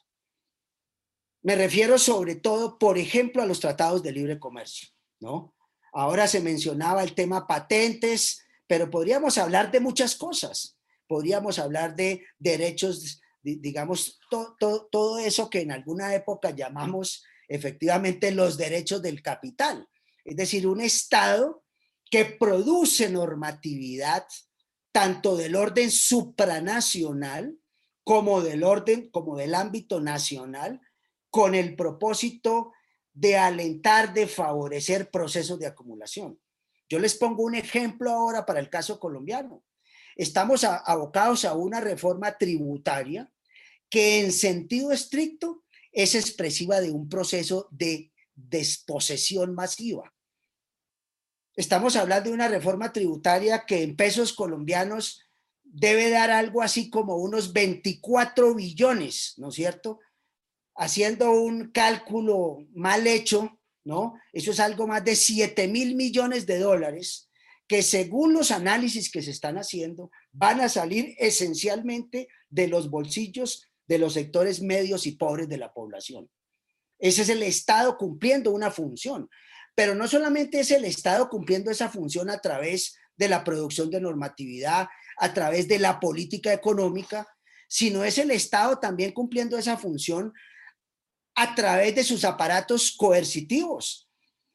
Me refiero sobre todo, por ejemplo, a los tratados de libre comercio, ¿no? Ahora se mencionaba el tema patentes, pero podríamos hablar de muchas cosas. Podríamos hablar de derechos digamos, todo eso que en alguna época llamamos efectivamente los derechos del capital. Es decir, un Estado que produce normatividad tanto del orden supranacional como del orden, como del ámbito nacional, con el propósito de alentar, de favorecer procesos de acumulación. Yo les pongo un ejemplo ahora para el caso colombiano. Estamos abocados a una reforma tributaria que en sentido estricto es expresiva de un proceso de desposesión masiva. Estamos hablando de una reforma tributaria que en pesos colombianos debe dar algo así como unos 24 billones, ¿no es cierto? Haciendo un cálculo mal hecho, ¿no? Eso es algo más de 7 mil millones de dólares que según los análisis que se están haciendo van a salir esencialmente de los bolsillos de los sectores medios y pobres de la población. Ese es el Estado cumpliendo una función, pero no solamente es el Estado cumpliendo esa función a través de la producción de normatividad, a través de la política económica, sino es el Estado también cumpliendo esa función a través de sus aparatos coercitivos.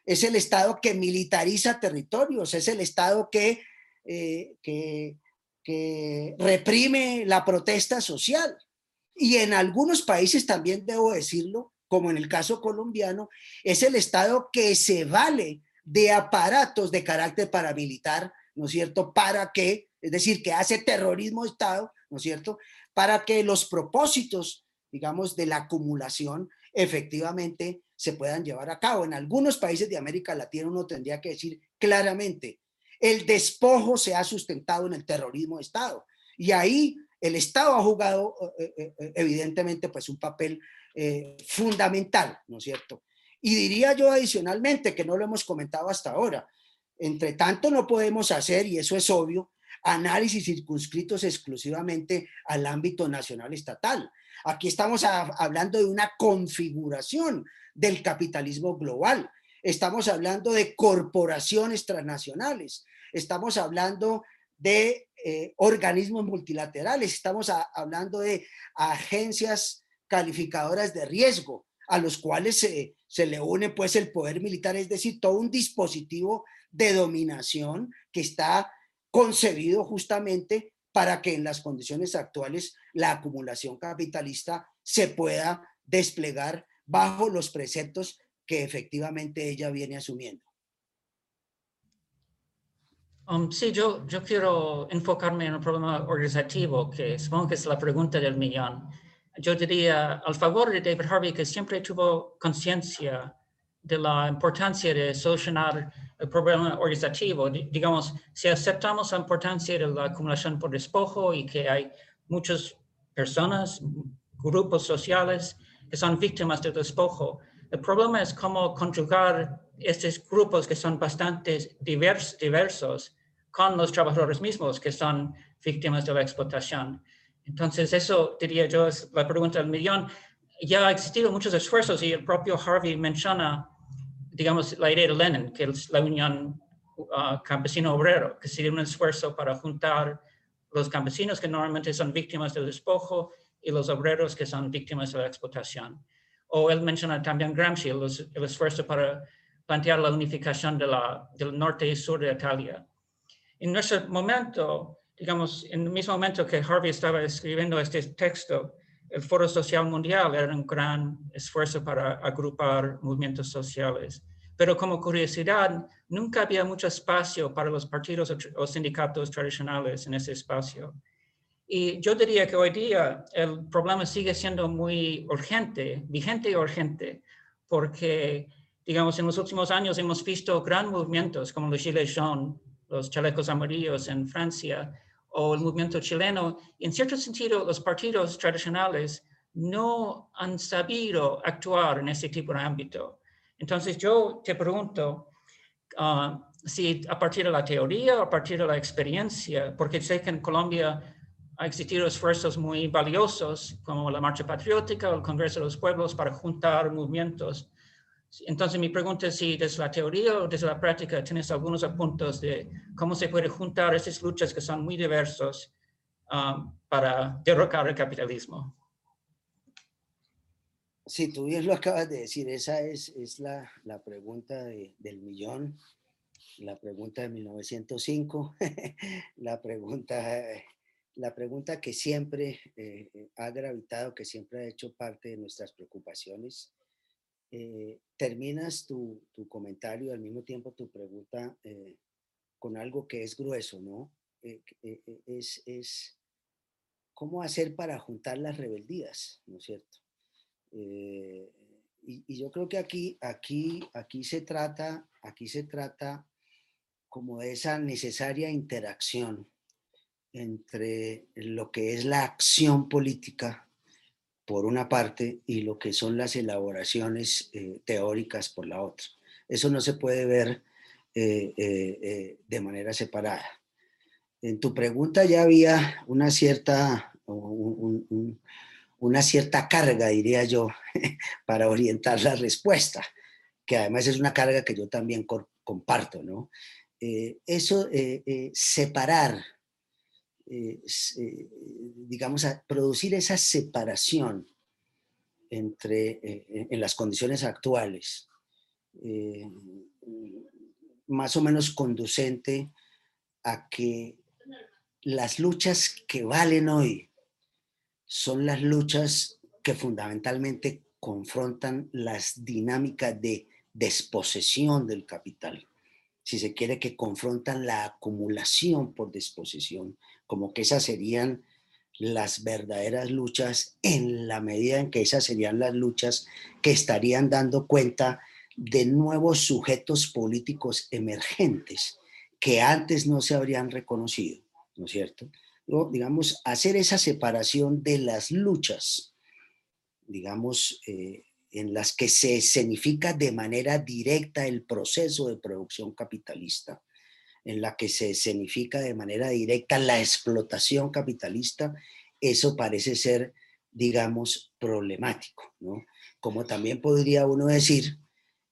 Es el Estado que militariza territorios, es el Estado que, eh, que, que reprime la protesta social. Y en algunos países también debo decirlo, como en el caso colombiano, es el Estado que se vale de aparatos de carácter paramilitar, ¿no es cierto? Para que, es decir, que hace terrorismo Estado, ¿no es cierto? Para que los propósitos, digamos, de la acumulación efectivamente se puedan llevar a cabo. En algunos países de América Latina uno tendría que decir claramente, el despojo se ha sustentado en el terrorismo de Estado. Y ahí el Estado ha jugado eh, eh, eh, evidentemente pues un papel fundamental, ¿no es cierto? Y diría yo adicionalmente, que no lo hemos comentado hasta ahora, Entre tanto, no podemos hacer, y eso es obvio, análisis circunscritos exclusivamente al ámbito nacional estatal. Aquí estamos hablando de una configuración del capitalismo global. Estamos hablando de corporaciones transnacionales. Estamos hablando de eh, organismos multilaterales. Estamos hablando de agencias calificadoras de riesgo a los cuales se, se le une pues el poder militar, es decir, todo un dispositivo de dominación que está concebido justamente para que en las condiciones actuales la acumulación capitalista se pueda desplegar bajo los preceptos que efectivamente ella viene asumiendo. Um, sí, yo, yo quiero enfocarme en un problema organizativo, que supongo que es la pregunta del millón. Yo diría al favor de David Harvey, que siempre tuvo conciencia de la importancia de solucionar el problema organizativo. Digamos, si aceptamos la importancia de la acumulación por despojo y que hay muchas personas, grupos sociales que son víctimas del despojo, el problema es cómo conjugar estos grupos que son bastante diversos con los trabajadores mismos que son víctimas de la explotación. Entonces, eso diría yo es la pregunta del millón. Ya ha existido muchos esfuerzos y el propio Harvey menciona, digamos, la idea de Lenin, que es la unión uh, campesino-obrero, que sería un esfuerzo para juntar los campesinos que normalmente son víctimas del despojo y los obreros que son víctimas de la explotación. O él menciona también Gramsci, el esfuerzo para plantear la unificación de la, del norte y sur de Italia en nuestro momento, digamos, en el mismo momento que Harvey estaba escribiendo este texto, el Foro Social Mundial era un gran esfuerzo para agrupar movimientos sociales. Pero como curiosidad, nunca había mucho espacio para los partidos o sindicatos tradicionales en ese espacio. Y yo diría que hoy día el problema sigue siendo muy urgente, vigente y urgente, porque, digamos, en los últimos años hemos visto gran movimientos como los Gilets jaunes, los chalecos amarillos en Francia o el movimiento chileno, en cierto sentido los partidos tradicionales no han sabido actuar en ese tipo de ámbito. Entonces yo te pregunto ah, si a partir de la teoría o a partir de la experiencia, porque sé que en Colombia ha existido esfuerzos muy valiosos como la Marcha Patriótica o el Congreso de los Pueblos para juntar movimientos entonces mi pregunta es si desde la teoría o desde la práctica tienes algunos apuntes de cómo se puede juntar esas luchas que son muy diversos um, para derrocar el capitalismo. Sí, tú bien lo acabas de decir, esa es, es la, la pregunta del millón, la pregunta de 1905, la pregunta, la pregunta que siempre eh, ha gravitado, que siempre ha hecho parte de nuestras preocupaciones eh, terminas tu, tu, comentario, al mismo tiempo tu pregunta, eh, con algo que es grueso, ¿no? Eh, es, es, cómo hacer para juntar las rebeldías, ¿no es cierto? Y, y, yo creo que aquí, aquí, aquí se trata, aquí se trata como de esa necesaria interacción entre lo que es la acción política por una parte y lo que son las elaboraciones eh, teóricas por la otra. Eso no se puede ver eh, eh, de manera separada. En tu pregunta ya había una cierta, una cierta carga, diría yo, para orientar la respuesta, que además es una carga que yo también comparto, ¿no? eso, separar eh, eh, digamos, a producir esa separación entre, eh, en las condiciones actuales, más o menos conducente a que las luchas que valen hoy son las luchas que fundamentalmente confrontan las dinámicas de desposesión del capital. Si se quiere, que confrontan la acumulación por disposición, como que esas serían las verdaderas luchas en la medida en que esas serían las luchas que estarían dando cuenta de nuevos sujetos políticos emergentes que antes no se habrían reconocido, ¿no es cierto? digamos, hacer esa separación de las luchas, digamos, eh, en las que se escenifica de manera directa el proceso de producción capitalista, en la que se escenifica de manera directa la explotación capitalista, eso parece ser, digamos, problemático, ¿no? Como también podría uno decir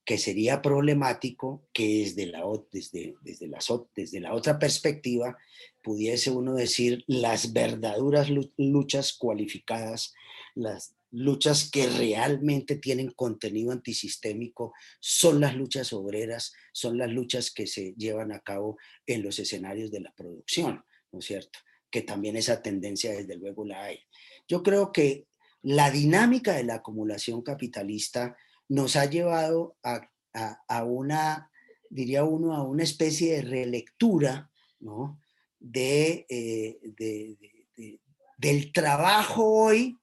que sería problemático que desde la, desde, desde, desde la otra perspectiva pudiese uno decir las verdaderas luchas cualificadas, las luchas que realmente tienen contenido antisistémico, son las luchas obreras, son las luchas que se llevan a cabo en los escenarios de la producción, ¿no es cierto? Que también esa tendencia desde luego la hay. Yo creo que la dinámica de la acumulación capitalista nos ha llevado a, una, diría uno, a una especie de relectura ¿no? de, eh, del trabajo hoy,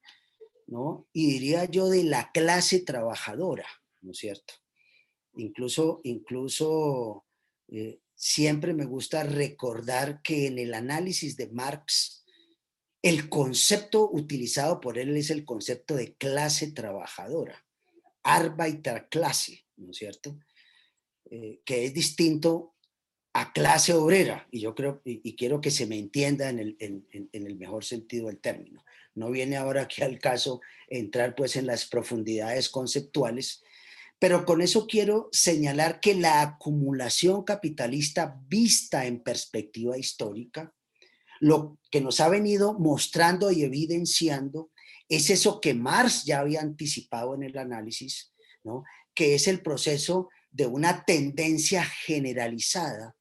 ¿no? y diría yo de la clase trabajadora, ¿no es cierto? Incluso, incluso eh, siempre me gusta recordar que en el análisis de Marx, el concepto utilizado por él es el concepto de clase trabajadora clase, ¿no es cierto? Eh, que es distinto a clase obrera, y yo creo, y, quiero que se me entienda en el, en el, mejor sentido del término. No viene ahora aquí al caso entrar pues en las profundidades conceptuales, pero con eso quiero señalar que la acumulación capitalista vista en perspectiva histórica, lo que nos ha venido mostrando y evidenciando es eso que Marx ya había anticipado en el análisis, ¿no? que es el proceso de una tendencia generalizada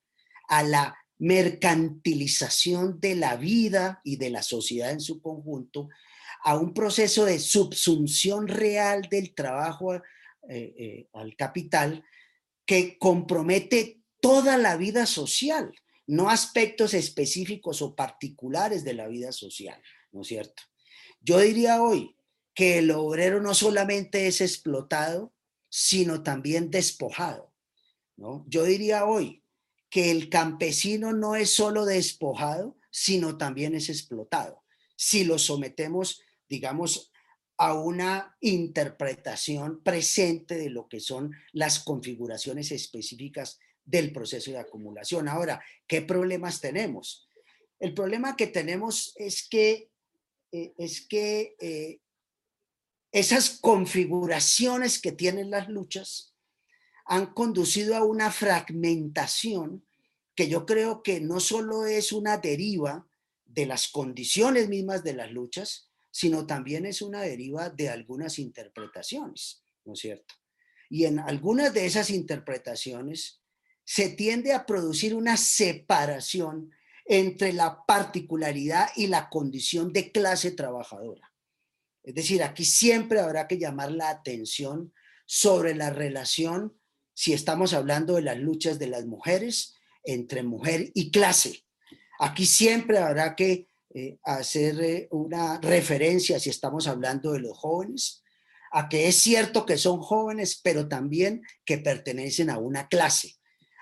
a la mercantilización de la vida y de la sociedad en su conjunto, a un proceso de subsunción real del trabajo eh, eh, al capital que compromete toda la vida social, no aspectos específicos o particulares de la vida social, ¿no es cierto? Yo diría hoy que el obrero no solamente es explotado, sino también despojado. ¿no? Yo diría hoy que el campesino no es solo despojado, sino también es explotado. Si lo sometemos, digamos, a una interpretación presente de lo que son las configuraciones específicas del proceso de acumulación. Ahora, ¿qué problemas tenemos? El problema que tenemos es que eh, es que eh, esas configuraciones que tienen las luchas han conducido a una fragmentación que yo creo que no solo es una deriva de las condiciones mismas de las luchas, sino también es una deriva de algunas interpretaciones, ¿no es cierto? Y en algunas de esas interpretaciones se tiende a producir una separación entre la particularidad y la condición de clase trabajadora. Es decir, aquí siempre habrá que llamar la atención sobre la relación, si estamos hablando de las luchas de las mujeres, entre mujer y clase. Aquí siempre habrá que eh, hacer eh, una referencia, si estamos hablando de los jóvenes, a que es cierto que son jóvenes, pero también que pertenecen a una clase.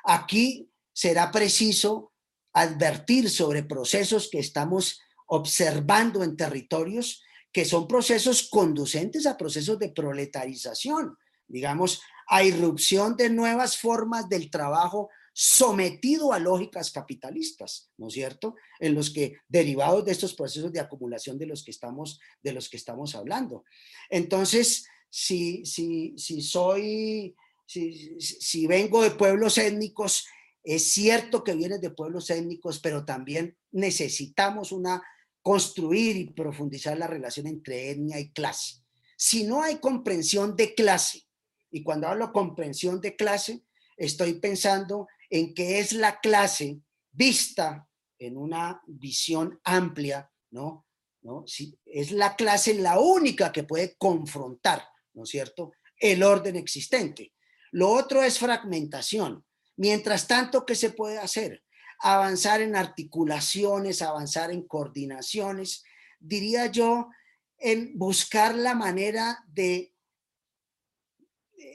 Aquí será preciso advertir sobre procesos que estamos observando en territorios que son procesos conducentes a procesos de proletarización, digamos, a irrupción de nuevas formas del trabajo sometido a lógicas capitalistas, ¿no es cierto? En los que derivados de estos procesos de acumulación de los que estamos de los que estamos hablando. Entonces, si si si soy si, si vengo de pueblos étnicos es cierto que vienes de pueblos étnicos, pero también necesitamos una construir y profundizar la relación entre etnia y clase. Si no hay comprensión de clase, y cuando hablo comprensión de clase, estoy pensando en que es la clase vista en una visión amplia, ¿no? ¿No? Si es la clase la única que puede confrontar, ¿no es cierto?, el orden existente. Lo otro es fragmentación. Mientras tanto, ¿qué se puede hacer? Avanzar en articulaciones, avanzar en coordinaciones, diría yo, en buscar la manera de,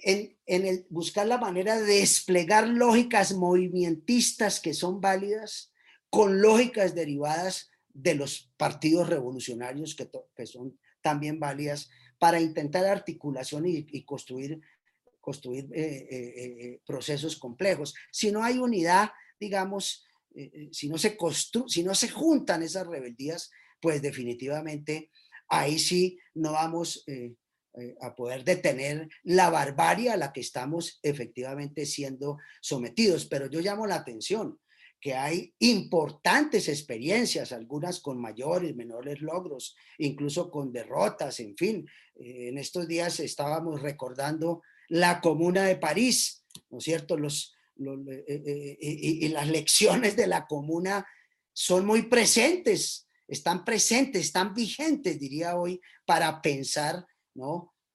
en, el, buscar la manera de desplegar lógicas movimentistas que son válidas con lógicas derivadas de los partidos revolucionarios que, que son también válidas para intentar articulación y, construir, construir eh, eh, eh, procesos complejos. Si no hay unidad, digamos, si, no se si no se juntan esas rebeldías, pues definitivamente ahí sí no vamos a poder detener la barbarie a la que estamos efectivamente siendo sometidos. Pero yo llamo la atención que hay importantes experiencias, algunas con mayores, menores logros, incluso con derrotas, en fin. Eh, en estos días estábamos recordando la Comuna de París, ¿no es cierto? Los, eh, eh, y, las lecciones de la Comuna son muy presentes, están presentes, están vigentes, diría hoy, para pensar,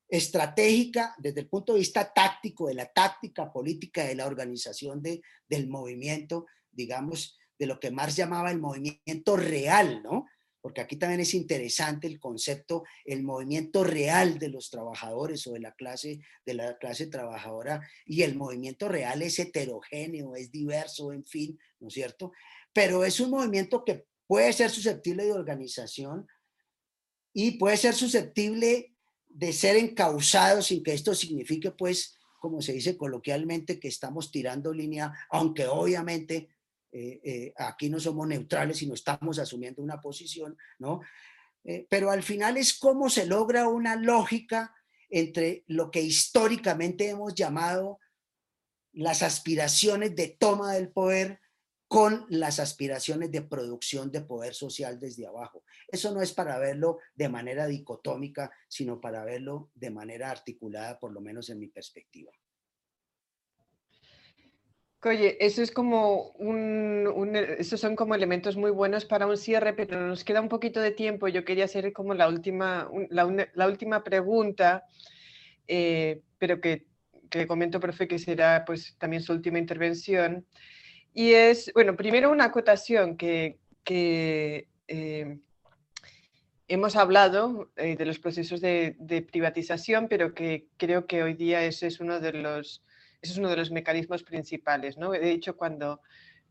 estratégica desde el punto de vista táctico, de la táctica política, de la organización de, del movimiento, digamos, de lo que Marx llamaba el movimiento real, ¿no? Porque aquí también es interesante el concepto, el movimiento real de los trabajadores o de la clase, de la clase trabajadora, y el movimiento real es heterogéneo, es diverso, en fin, ¿no es cierto? Pero es un movimiento que puede ser susceptible de organización y puede ser susceptible de ser encausado sin que esto signifique, pues, como se dice coloquialmente, que estamos tirando línea, aunque obviamente eh, eh, aquí no somos neutrales, sino estamos asumiendo una posición, ¿no? Eh, pero al final es cómo se logra una lógica entre lo que históricamente hemos llamado las aspiraciones de toma del poder con las aspiraciones de producción de poder social desde abajo. Eso no es para verlo de manera dicotómica, sino para verlo de manera articulada, por lo menos en mi perspectiva. Oye, eso es como un, esos son como elementos muy buenos para un cierre, pero nos queda un poquito de tiempo. Yo quería hacer como la última, la, última pregunta, eh, pero que, que comento, profe, que será pues también su última intervención. Y es, bueno, primero una acotación que, que eh, hemos hablado eh, de los procesos de, de, privatización, pero que creo que hoy día ese es uno de los ese es uno de los mecanismos principales. ¿no? De hecho, cuando,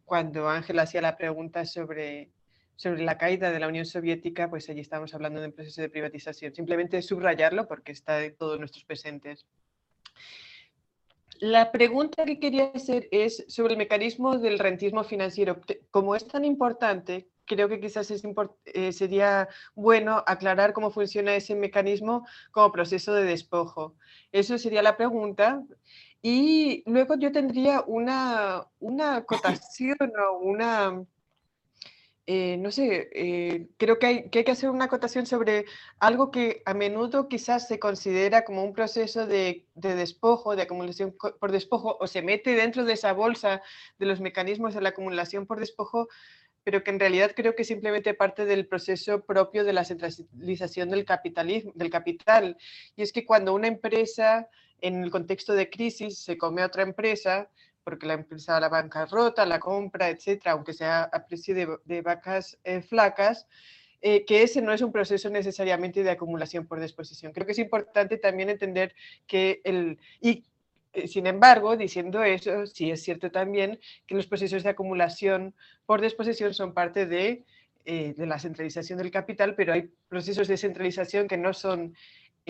cuando Ángel hacía la pregunta sobre, sobre la caída de la Unión Soviética, pues allí estamos hablando de un proceso de privatización. Simplemente subrayarlo porque está en todos nuestros presentes. La pregunta que quería hacer es sobre el mecanismo del rentismo financiero. Como es tan importante, creo que quizás es eh, sería bueno aclarar cómo funciona ese mecanismo como proceso de despojo. Eso sería la pregunta. Y luego yo tendría una, una acotación o una, eh, no sé, eh, creo que hay, que hay, que hacer una acotación sobre algo que a menudo quizás se considera como un proceso de, de, despojo, de acumulación por despojo, o se mete dentro de esa bolsa de los mecanismos de la acumulación por despojo, pero que en realidad creo que simplemente parte del proceso propio de la centralización del capitalismo, del capital. Y es que cuando una empresa en el contexto de crisis se come a otra empresa porque la empresa la bancarrota, la compra, etcétera, aunque sea a precio de, vacas eh, flacas, eh, que ese no es un proceso necesariamente de acumulación por disposición. Creo que es importante también entender que el... Y, sin embargo, diciendo eso, sí es cierto también que los procesos de acumulación por disposición son parte de, de la centralización del capital, pero hay procesos de centralización que no son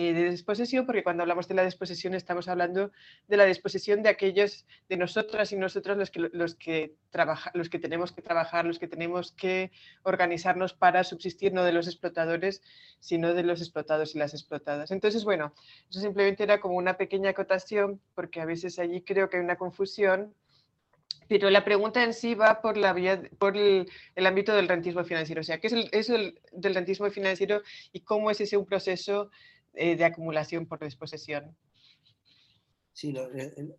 eh, de disposición, porque cuando hablamos de la disposición estamos hablando de la disposición de aquellos de nosotras y nosotros los que, los que, trabaja, los que tenemos que trabajar, los que tenemos que organizarnos para subsistir, no de los explotadores, sino de los explotados y las explotadas. Entonces, bueno, eso simplemente era como una pequeña acotación, porque a veces allí creo que hay una confusión pero la pregunta en sí va por, la vía, por el, ámbito del rentismo financiero. O sea, ¿qué es, el, es el, del rentismo financiero y cómo es ese un proceso eh, de acumulación por disposición. Sí, eh, em,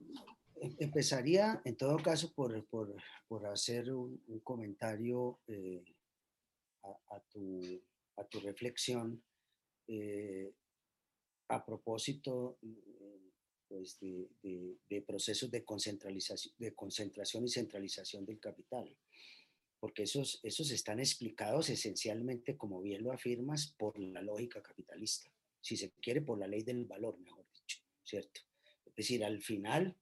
empezaría en todo caso por, por, por hacer un, comentario eh, a, tu, a, tu, reflexión a propósito pues, de, de, procesos de, concentración, de concentración y centralización del capital porque esos, esos están explicados esencialmente, como bien lo afirmas, por la lógica capitalista si se quiere, por la ley del valor, mejor dicho, ¿cierto? Es decir, al final,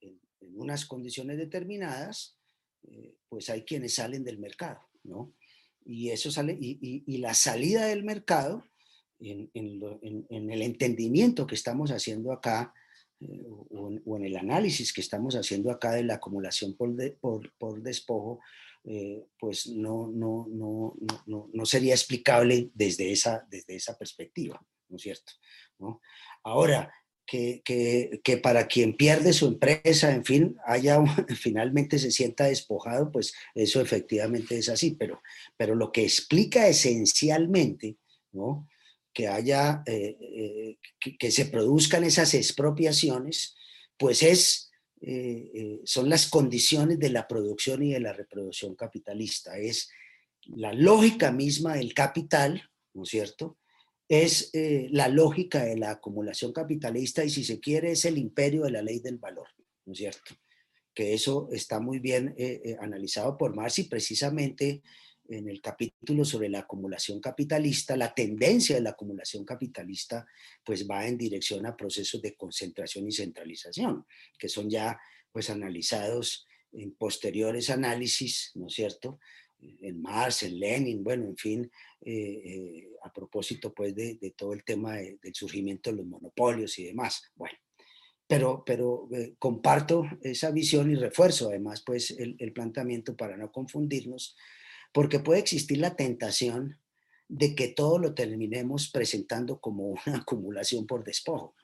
en, unas condiciones determinadas, eh, pues hay quienes salen del mercado, ¿no? Y eso sale, y, la salida del mercado, en, el entendimiento que estamos haciendo acá eh, o, en el análisis que estamos haciendo acá de la acumulación por, por, despojo, eh, pues no, no, no, no, sería explicable desde esa, desde esa perspectiva, ¿no es cierto? ¿No? Ahora, que, que, que, para quien pierde su empresa, en fin, haya finalmente se sienta despojado, pues eso efectivamente es así, pero, pero lo que explica esencialmente, ¿no? Que haya, eh, eh, que, se produzcan esas expropiaciones, pues es, eh, son las condiciones de la producción y de la reproducción capitalista, es la lógica misma del capital, ¿no es cierto?, es eh, la lógica de la acumulación capitalista y si se quiere es el imperio de la ley del valor, ¿no es cierto? Que eso está muy bien eh, eh, analizado por Marx y precisamente en el capítulo sobre la acumulación capitalista, la tendencia de la acumulación capitalista pues va en dirección a procesos de concentración y centralización, que son ya pues analizados en posteriores análisis, ¿no es cierto? En Marx, en Lenin, bueno, en fin, eh, eh, a propósito pues de, todo el tema del surgimiento de los monopolios y demás. Bueno, pero, pero eh, comparto esa visión y refuerzo además pues el, el, planteamiento para no confundirnos, porque puede existir la tentación de que todo lo terminemos presentando como una acumulación por despojo.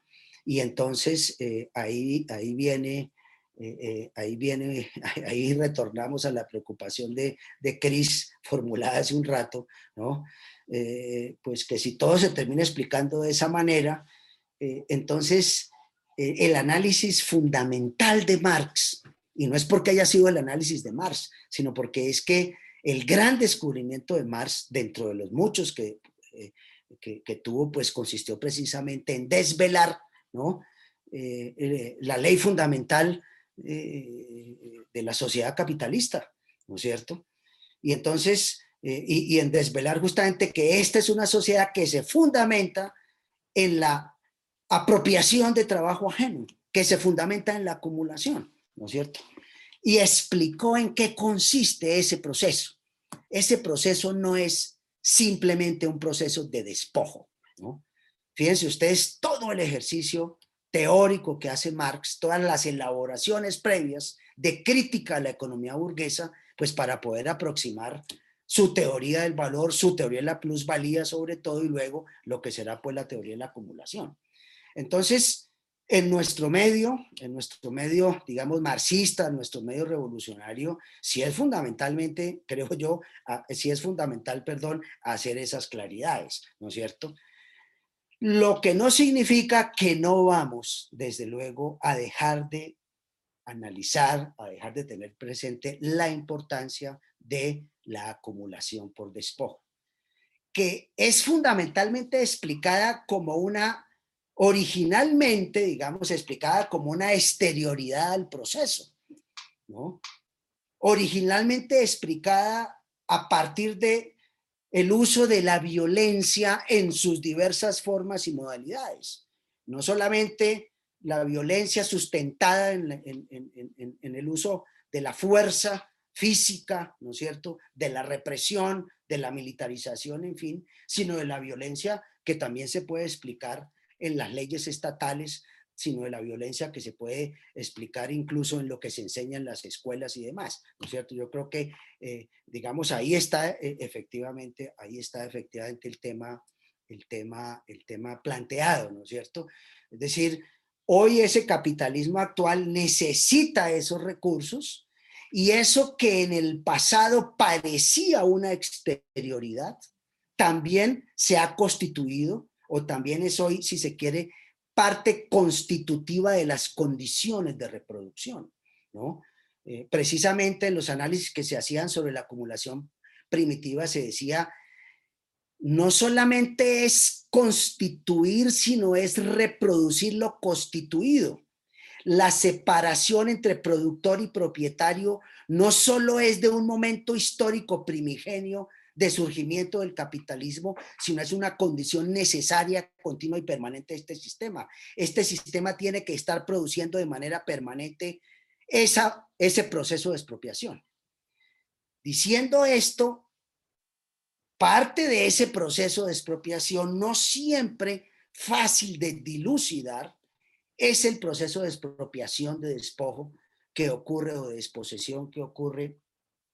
Y entonces ahí, ahí viene eh, eh, ahí viene, ahí retornamos a la preocupación de, de Cris formulada hace un rato, ¿no? Eh, pues que si todo se termina explicando de esa manera, entonces el análisis fundamental de Marx, y no es porque haya sido el análisis de Marx, sino porque es que el gran descubrimiento de Marx, dentro de los muchos que, que, que tuvo, pues consistió precisamente en desvelar, ¿no? la ley fundamental eh, de la sociedad capitalista, ¿no es cierto? Y entonces, eh, y, en desvelar justamente que esta es una sociedad que se fundamenta en la apropiación de trabajo ajeno, que se fundamenta en la acumulación, ¿no es cierto? Y explicó en qué consiste ese proceso. Ese proceso no es simplemente un proceso de despojo, ¿no? Fíjense ustedes todo el ejercicio teórico que hace Marx, todas las elaboraciones previas de crítica a la economía burguesa, pues para poder aproximar su teoría del valor, su teoría de la plusvalía sobre todo y luego lo que será pues la teoría de la acumulación. Entonces, en nuestro medio, en nuestro medio, digamos, marxista, en nuestro medio revolucionario, sí es fundamentalmente, creo yo, sí es fundamental, perdón, hacer esas claridades, ¿no es cierto? Lo que no significa que no vamos, desde luego, a dejar de analizar, a dejar de tener presente la importancia de la acumulación por despojo, que es fundamentalmente explicada como una, originalmente, digamos, explicada como una exterioridad al proceso, ¿no? Originalmente explicada a partir de el uso de la violencia en sus diversas formas y modalidades. No solamente la violencia sustentada en, el uso de la fuerza física, ¿no es cierto?, de la represión, de la militarización, en fin, sino de la violencia que también se puede explicar en las leyes estatales sino de la violencia que se puede explicar incluso en lo que se enseña en las escuelas y demás, ¿no es cierto? Yo creo que, eh, digamos, ahí está eh, efectivamente, ahí está efectivamente el tema, el tema, el tema planteado, ¿no es cierto? Es decir, hoy ese capitalismo actual necesita esos recursos y eso que en el pasado parecía una exterioridad, también se ha constituido o también es hoy, si se quiere, parte constitutiva de las condiciones de reproducción. ¿no? Eh, precisamente en los análisis que se hacían sobre la acumulación primitiva se decía, no solamente es constituir, sino es reproducir lo constituido. La separación entre productor y propietario no solo es de un momento histórico primigenio, de surgimiento del capitalismo, sino es una condición necesaria, continua y permanente de este sistema. Este sistema tiene que estar produciendo de manera permanente esa, ese proceso de expropiación. Diciendo esto, parte de ese proceso de expropiación, no siempre fácil de dilucidar, es el proceso de expropiación, de despojo que ocurre o de desposesión que ocurre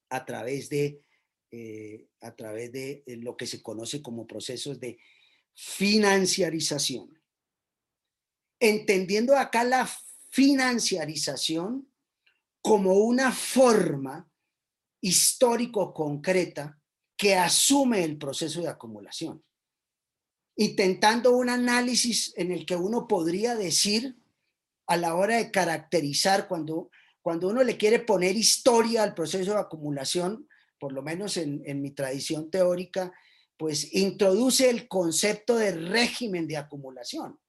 a través de, eh, a través de eh, lo que se conoce como procesos de financiarización. Entendiendo acá la financiarización como una forma histórico concreta que asume el proceso de acumulación, intentando un análisis en el que uno podría decir a la hora de caracterizar cuando, cuando uno le quiere poner historia al proceso de acumulación, por lo menos en, mi tradición teórica, pues introduce el concepto de régimen de acumulación.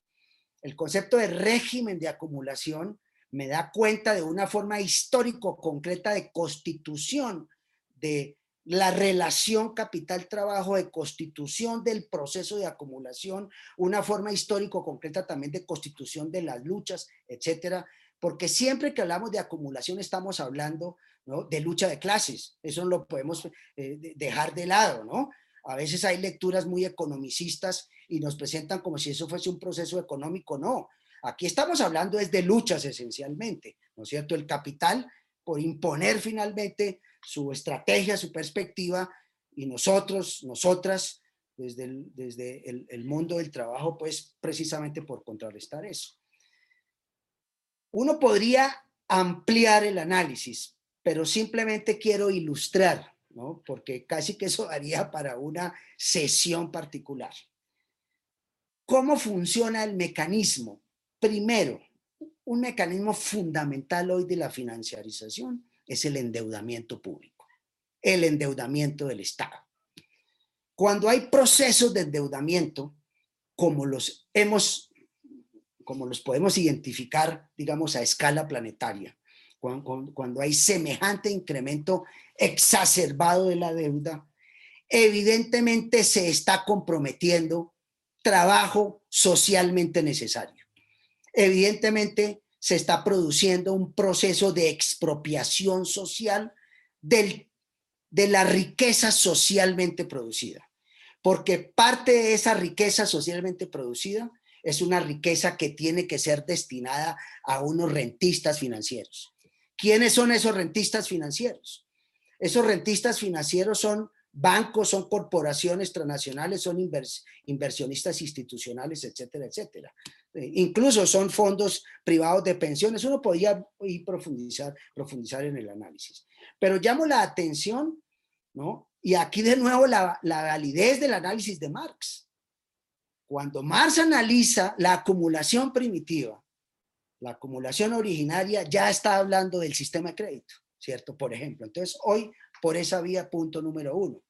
El concepto de régimen de acumulación me da cuenta de una forma histórico concreta de constitución de la relación capital-trabajo, de constitución del proceso de acumulación, una forma histórico concreta también de constitución de las luchas, etcétera, porque siempre que hablamos de acumulación estamos hablando de lucha de clases, eso no lo podemos eh, dejar de lado, ¿no? A veces hay lecturas muy economicistas y nos presentan como si eso fuese un proceso económico, no, Aquí estamos hablando es de luchas esencialmente, ¿no es cierto? El capital por imponer finalmente su estrategia, su perspectiva, y nosotros, nosotras, desde el, desde el, mundo del trabajo, pues precisamente por contrarrestar eso. Uno podría ampliar el análisis, pero simplemente quiero ilustrar, ¿no? porque casi que eso haría para una sesión particular. ¿Cómo funciona el mecanismo Primero, un mecanismo fundamental hoy de la financiarización es el endeudamiento público, el endeudamiento del Estado. Cuando hay procesos de endeudamiento, como los hemos, como los podemos identificar, digamos, a escala planetaria, cuando, cuando hay semejante incremento exacerbado de la deuda, evidentemente se está comprometiendo trabajo socialmente necesario evidentemente se está produciendo un proceso de expropiación social del, de la riqueza socialmente producida, porque parte de esa riqueza socialmente producida es una riqueza que tiene que ser destinada a unos rentistas financieros. ¿Quiénes son esos rentistas financieros? Esos rentistas financieros son bancos, son corporaciones transnacionales, son inversionistas institucionales, etcétera, etcétera. Eh, incluso son fondos privados de pensiones. Uno podría ir profundizar, profundizar en el análisis. Pero llamo la atención, ¿no? Y aquí de nuevo la, la validez del análisis de Marx. Cuando Marx analiza la acumulación primitiva, la acumulación originaria, ya está hablando del sistema de crédito, ¿cierto? Por ejemplo. Entonces, hoy por esa vía, punto número uno.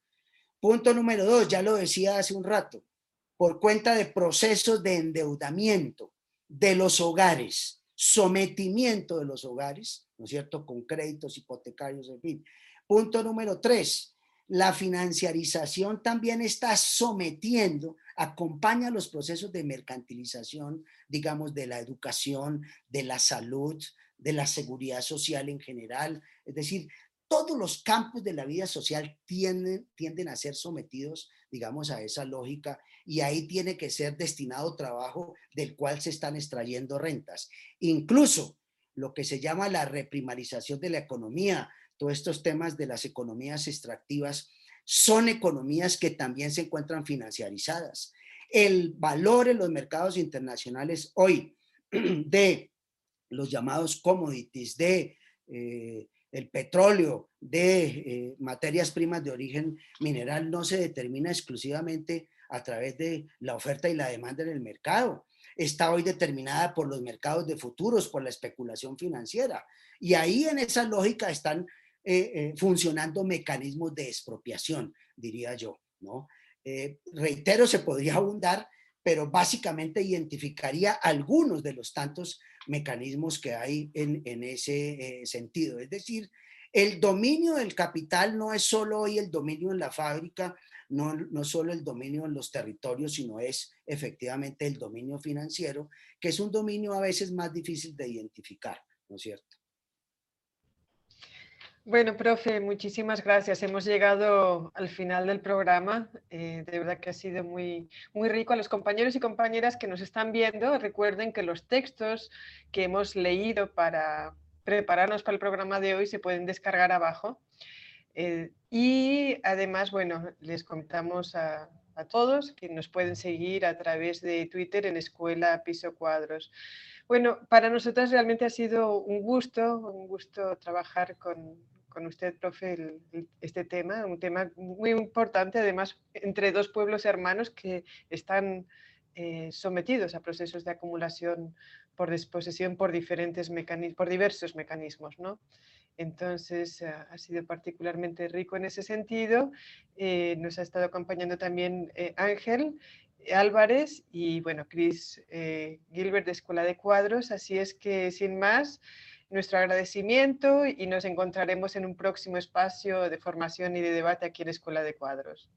Punto número dos, ya lo decía hace un rato, por cuenta de procesos de endeudamiento de los hogares, sometimiento de los hogares, ¿no es cierto?, con créditos hipotecarios, en fin. Punto número tres, la financiarización también está sometiendo, acompaña los procesos de mercantilización, digamos, de la educación, de la salud, de la seguridad social en general. Es decir, todos los campos de la vida social tienden, a ser sometidos, digamos, a esa lógica y ahí tiene que ser destinado trabajo del cual se están extrayendo rentas. Incluso lo que se llama la reprimarización de la economía, estos temas de las economías extractivas, son economías que también se encuentran financiarizadas. El valor en los mercados internacionales hoy de los llamados commodities, de eh, el petróleo, de eh, materias primas de origen mineral no se determina exclusivamente a través de la oferta y la demanda en el mercado. Está hoy determinada por los mercados de futuros, por la especulación financiera. Y ahí en esa lógica están eh, eh, funcionando mecanismos de expropiación, diría yo. ¿no? reitero, se podría abundar, pero básicamente identificaría algunos de los tantos mecanismos que hay en, ese eh, sentido. Es decir, el dominio del capital no es solo hoy el dominio en la fábrica, no, no solo el dominio en los territorios, sino es efectivamente el dominio financiero, que es un dominio a veces más difícil de identificar, ¿no es cierto? Bueno, profe, muchísimas gracias. Hemos llegado al final del programa. Eh, de verdad que ha sido muy, muy rico. A los compañeros y compañeras que nos están viendo, recuerden que los textos que hemos leído para prepararnos para el programa de hoy se pueden descargar abajo. Eh, y además, bueno, les contamos a, a todos que nos pueden seguir a través de Twitter en Escuela Piso Cuadros. Bueno, para nosotros realmente ha sido un gusto, un gusto trabajar con, con usted, profe, este tema, un tema muy importante, además, entre dos pueblos hermanos que están eh, sometidos a procesos de acumulación por disposición por diferentes mecanismos, por diversos mecanismos, ¿no? Entonces, ah, ha sido particularmente rico en ese sentido. Eh, nos ha estado acompañando también eh, Ángel Álvarez y, bueno, Chris Gilbert de Escuela de Cuadros. Así es que, sin más, nuestro agradecimiento y nos encontraremos en un próximo espacio de formación y de debate aquí en Escuela de Cuadros.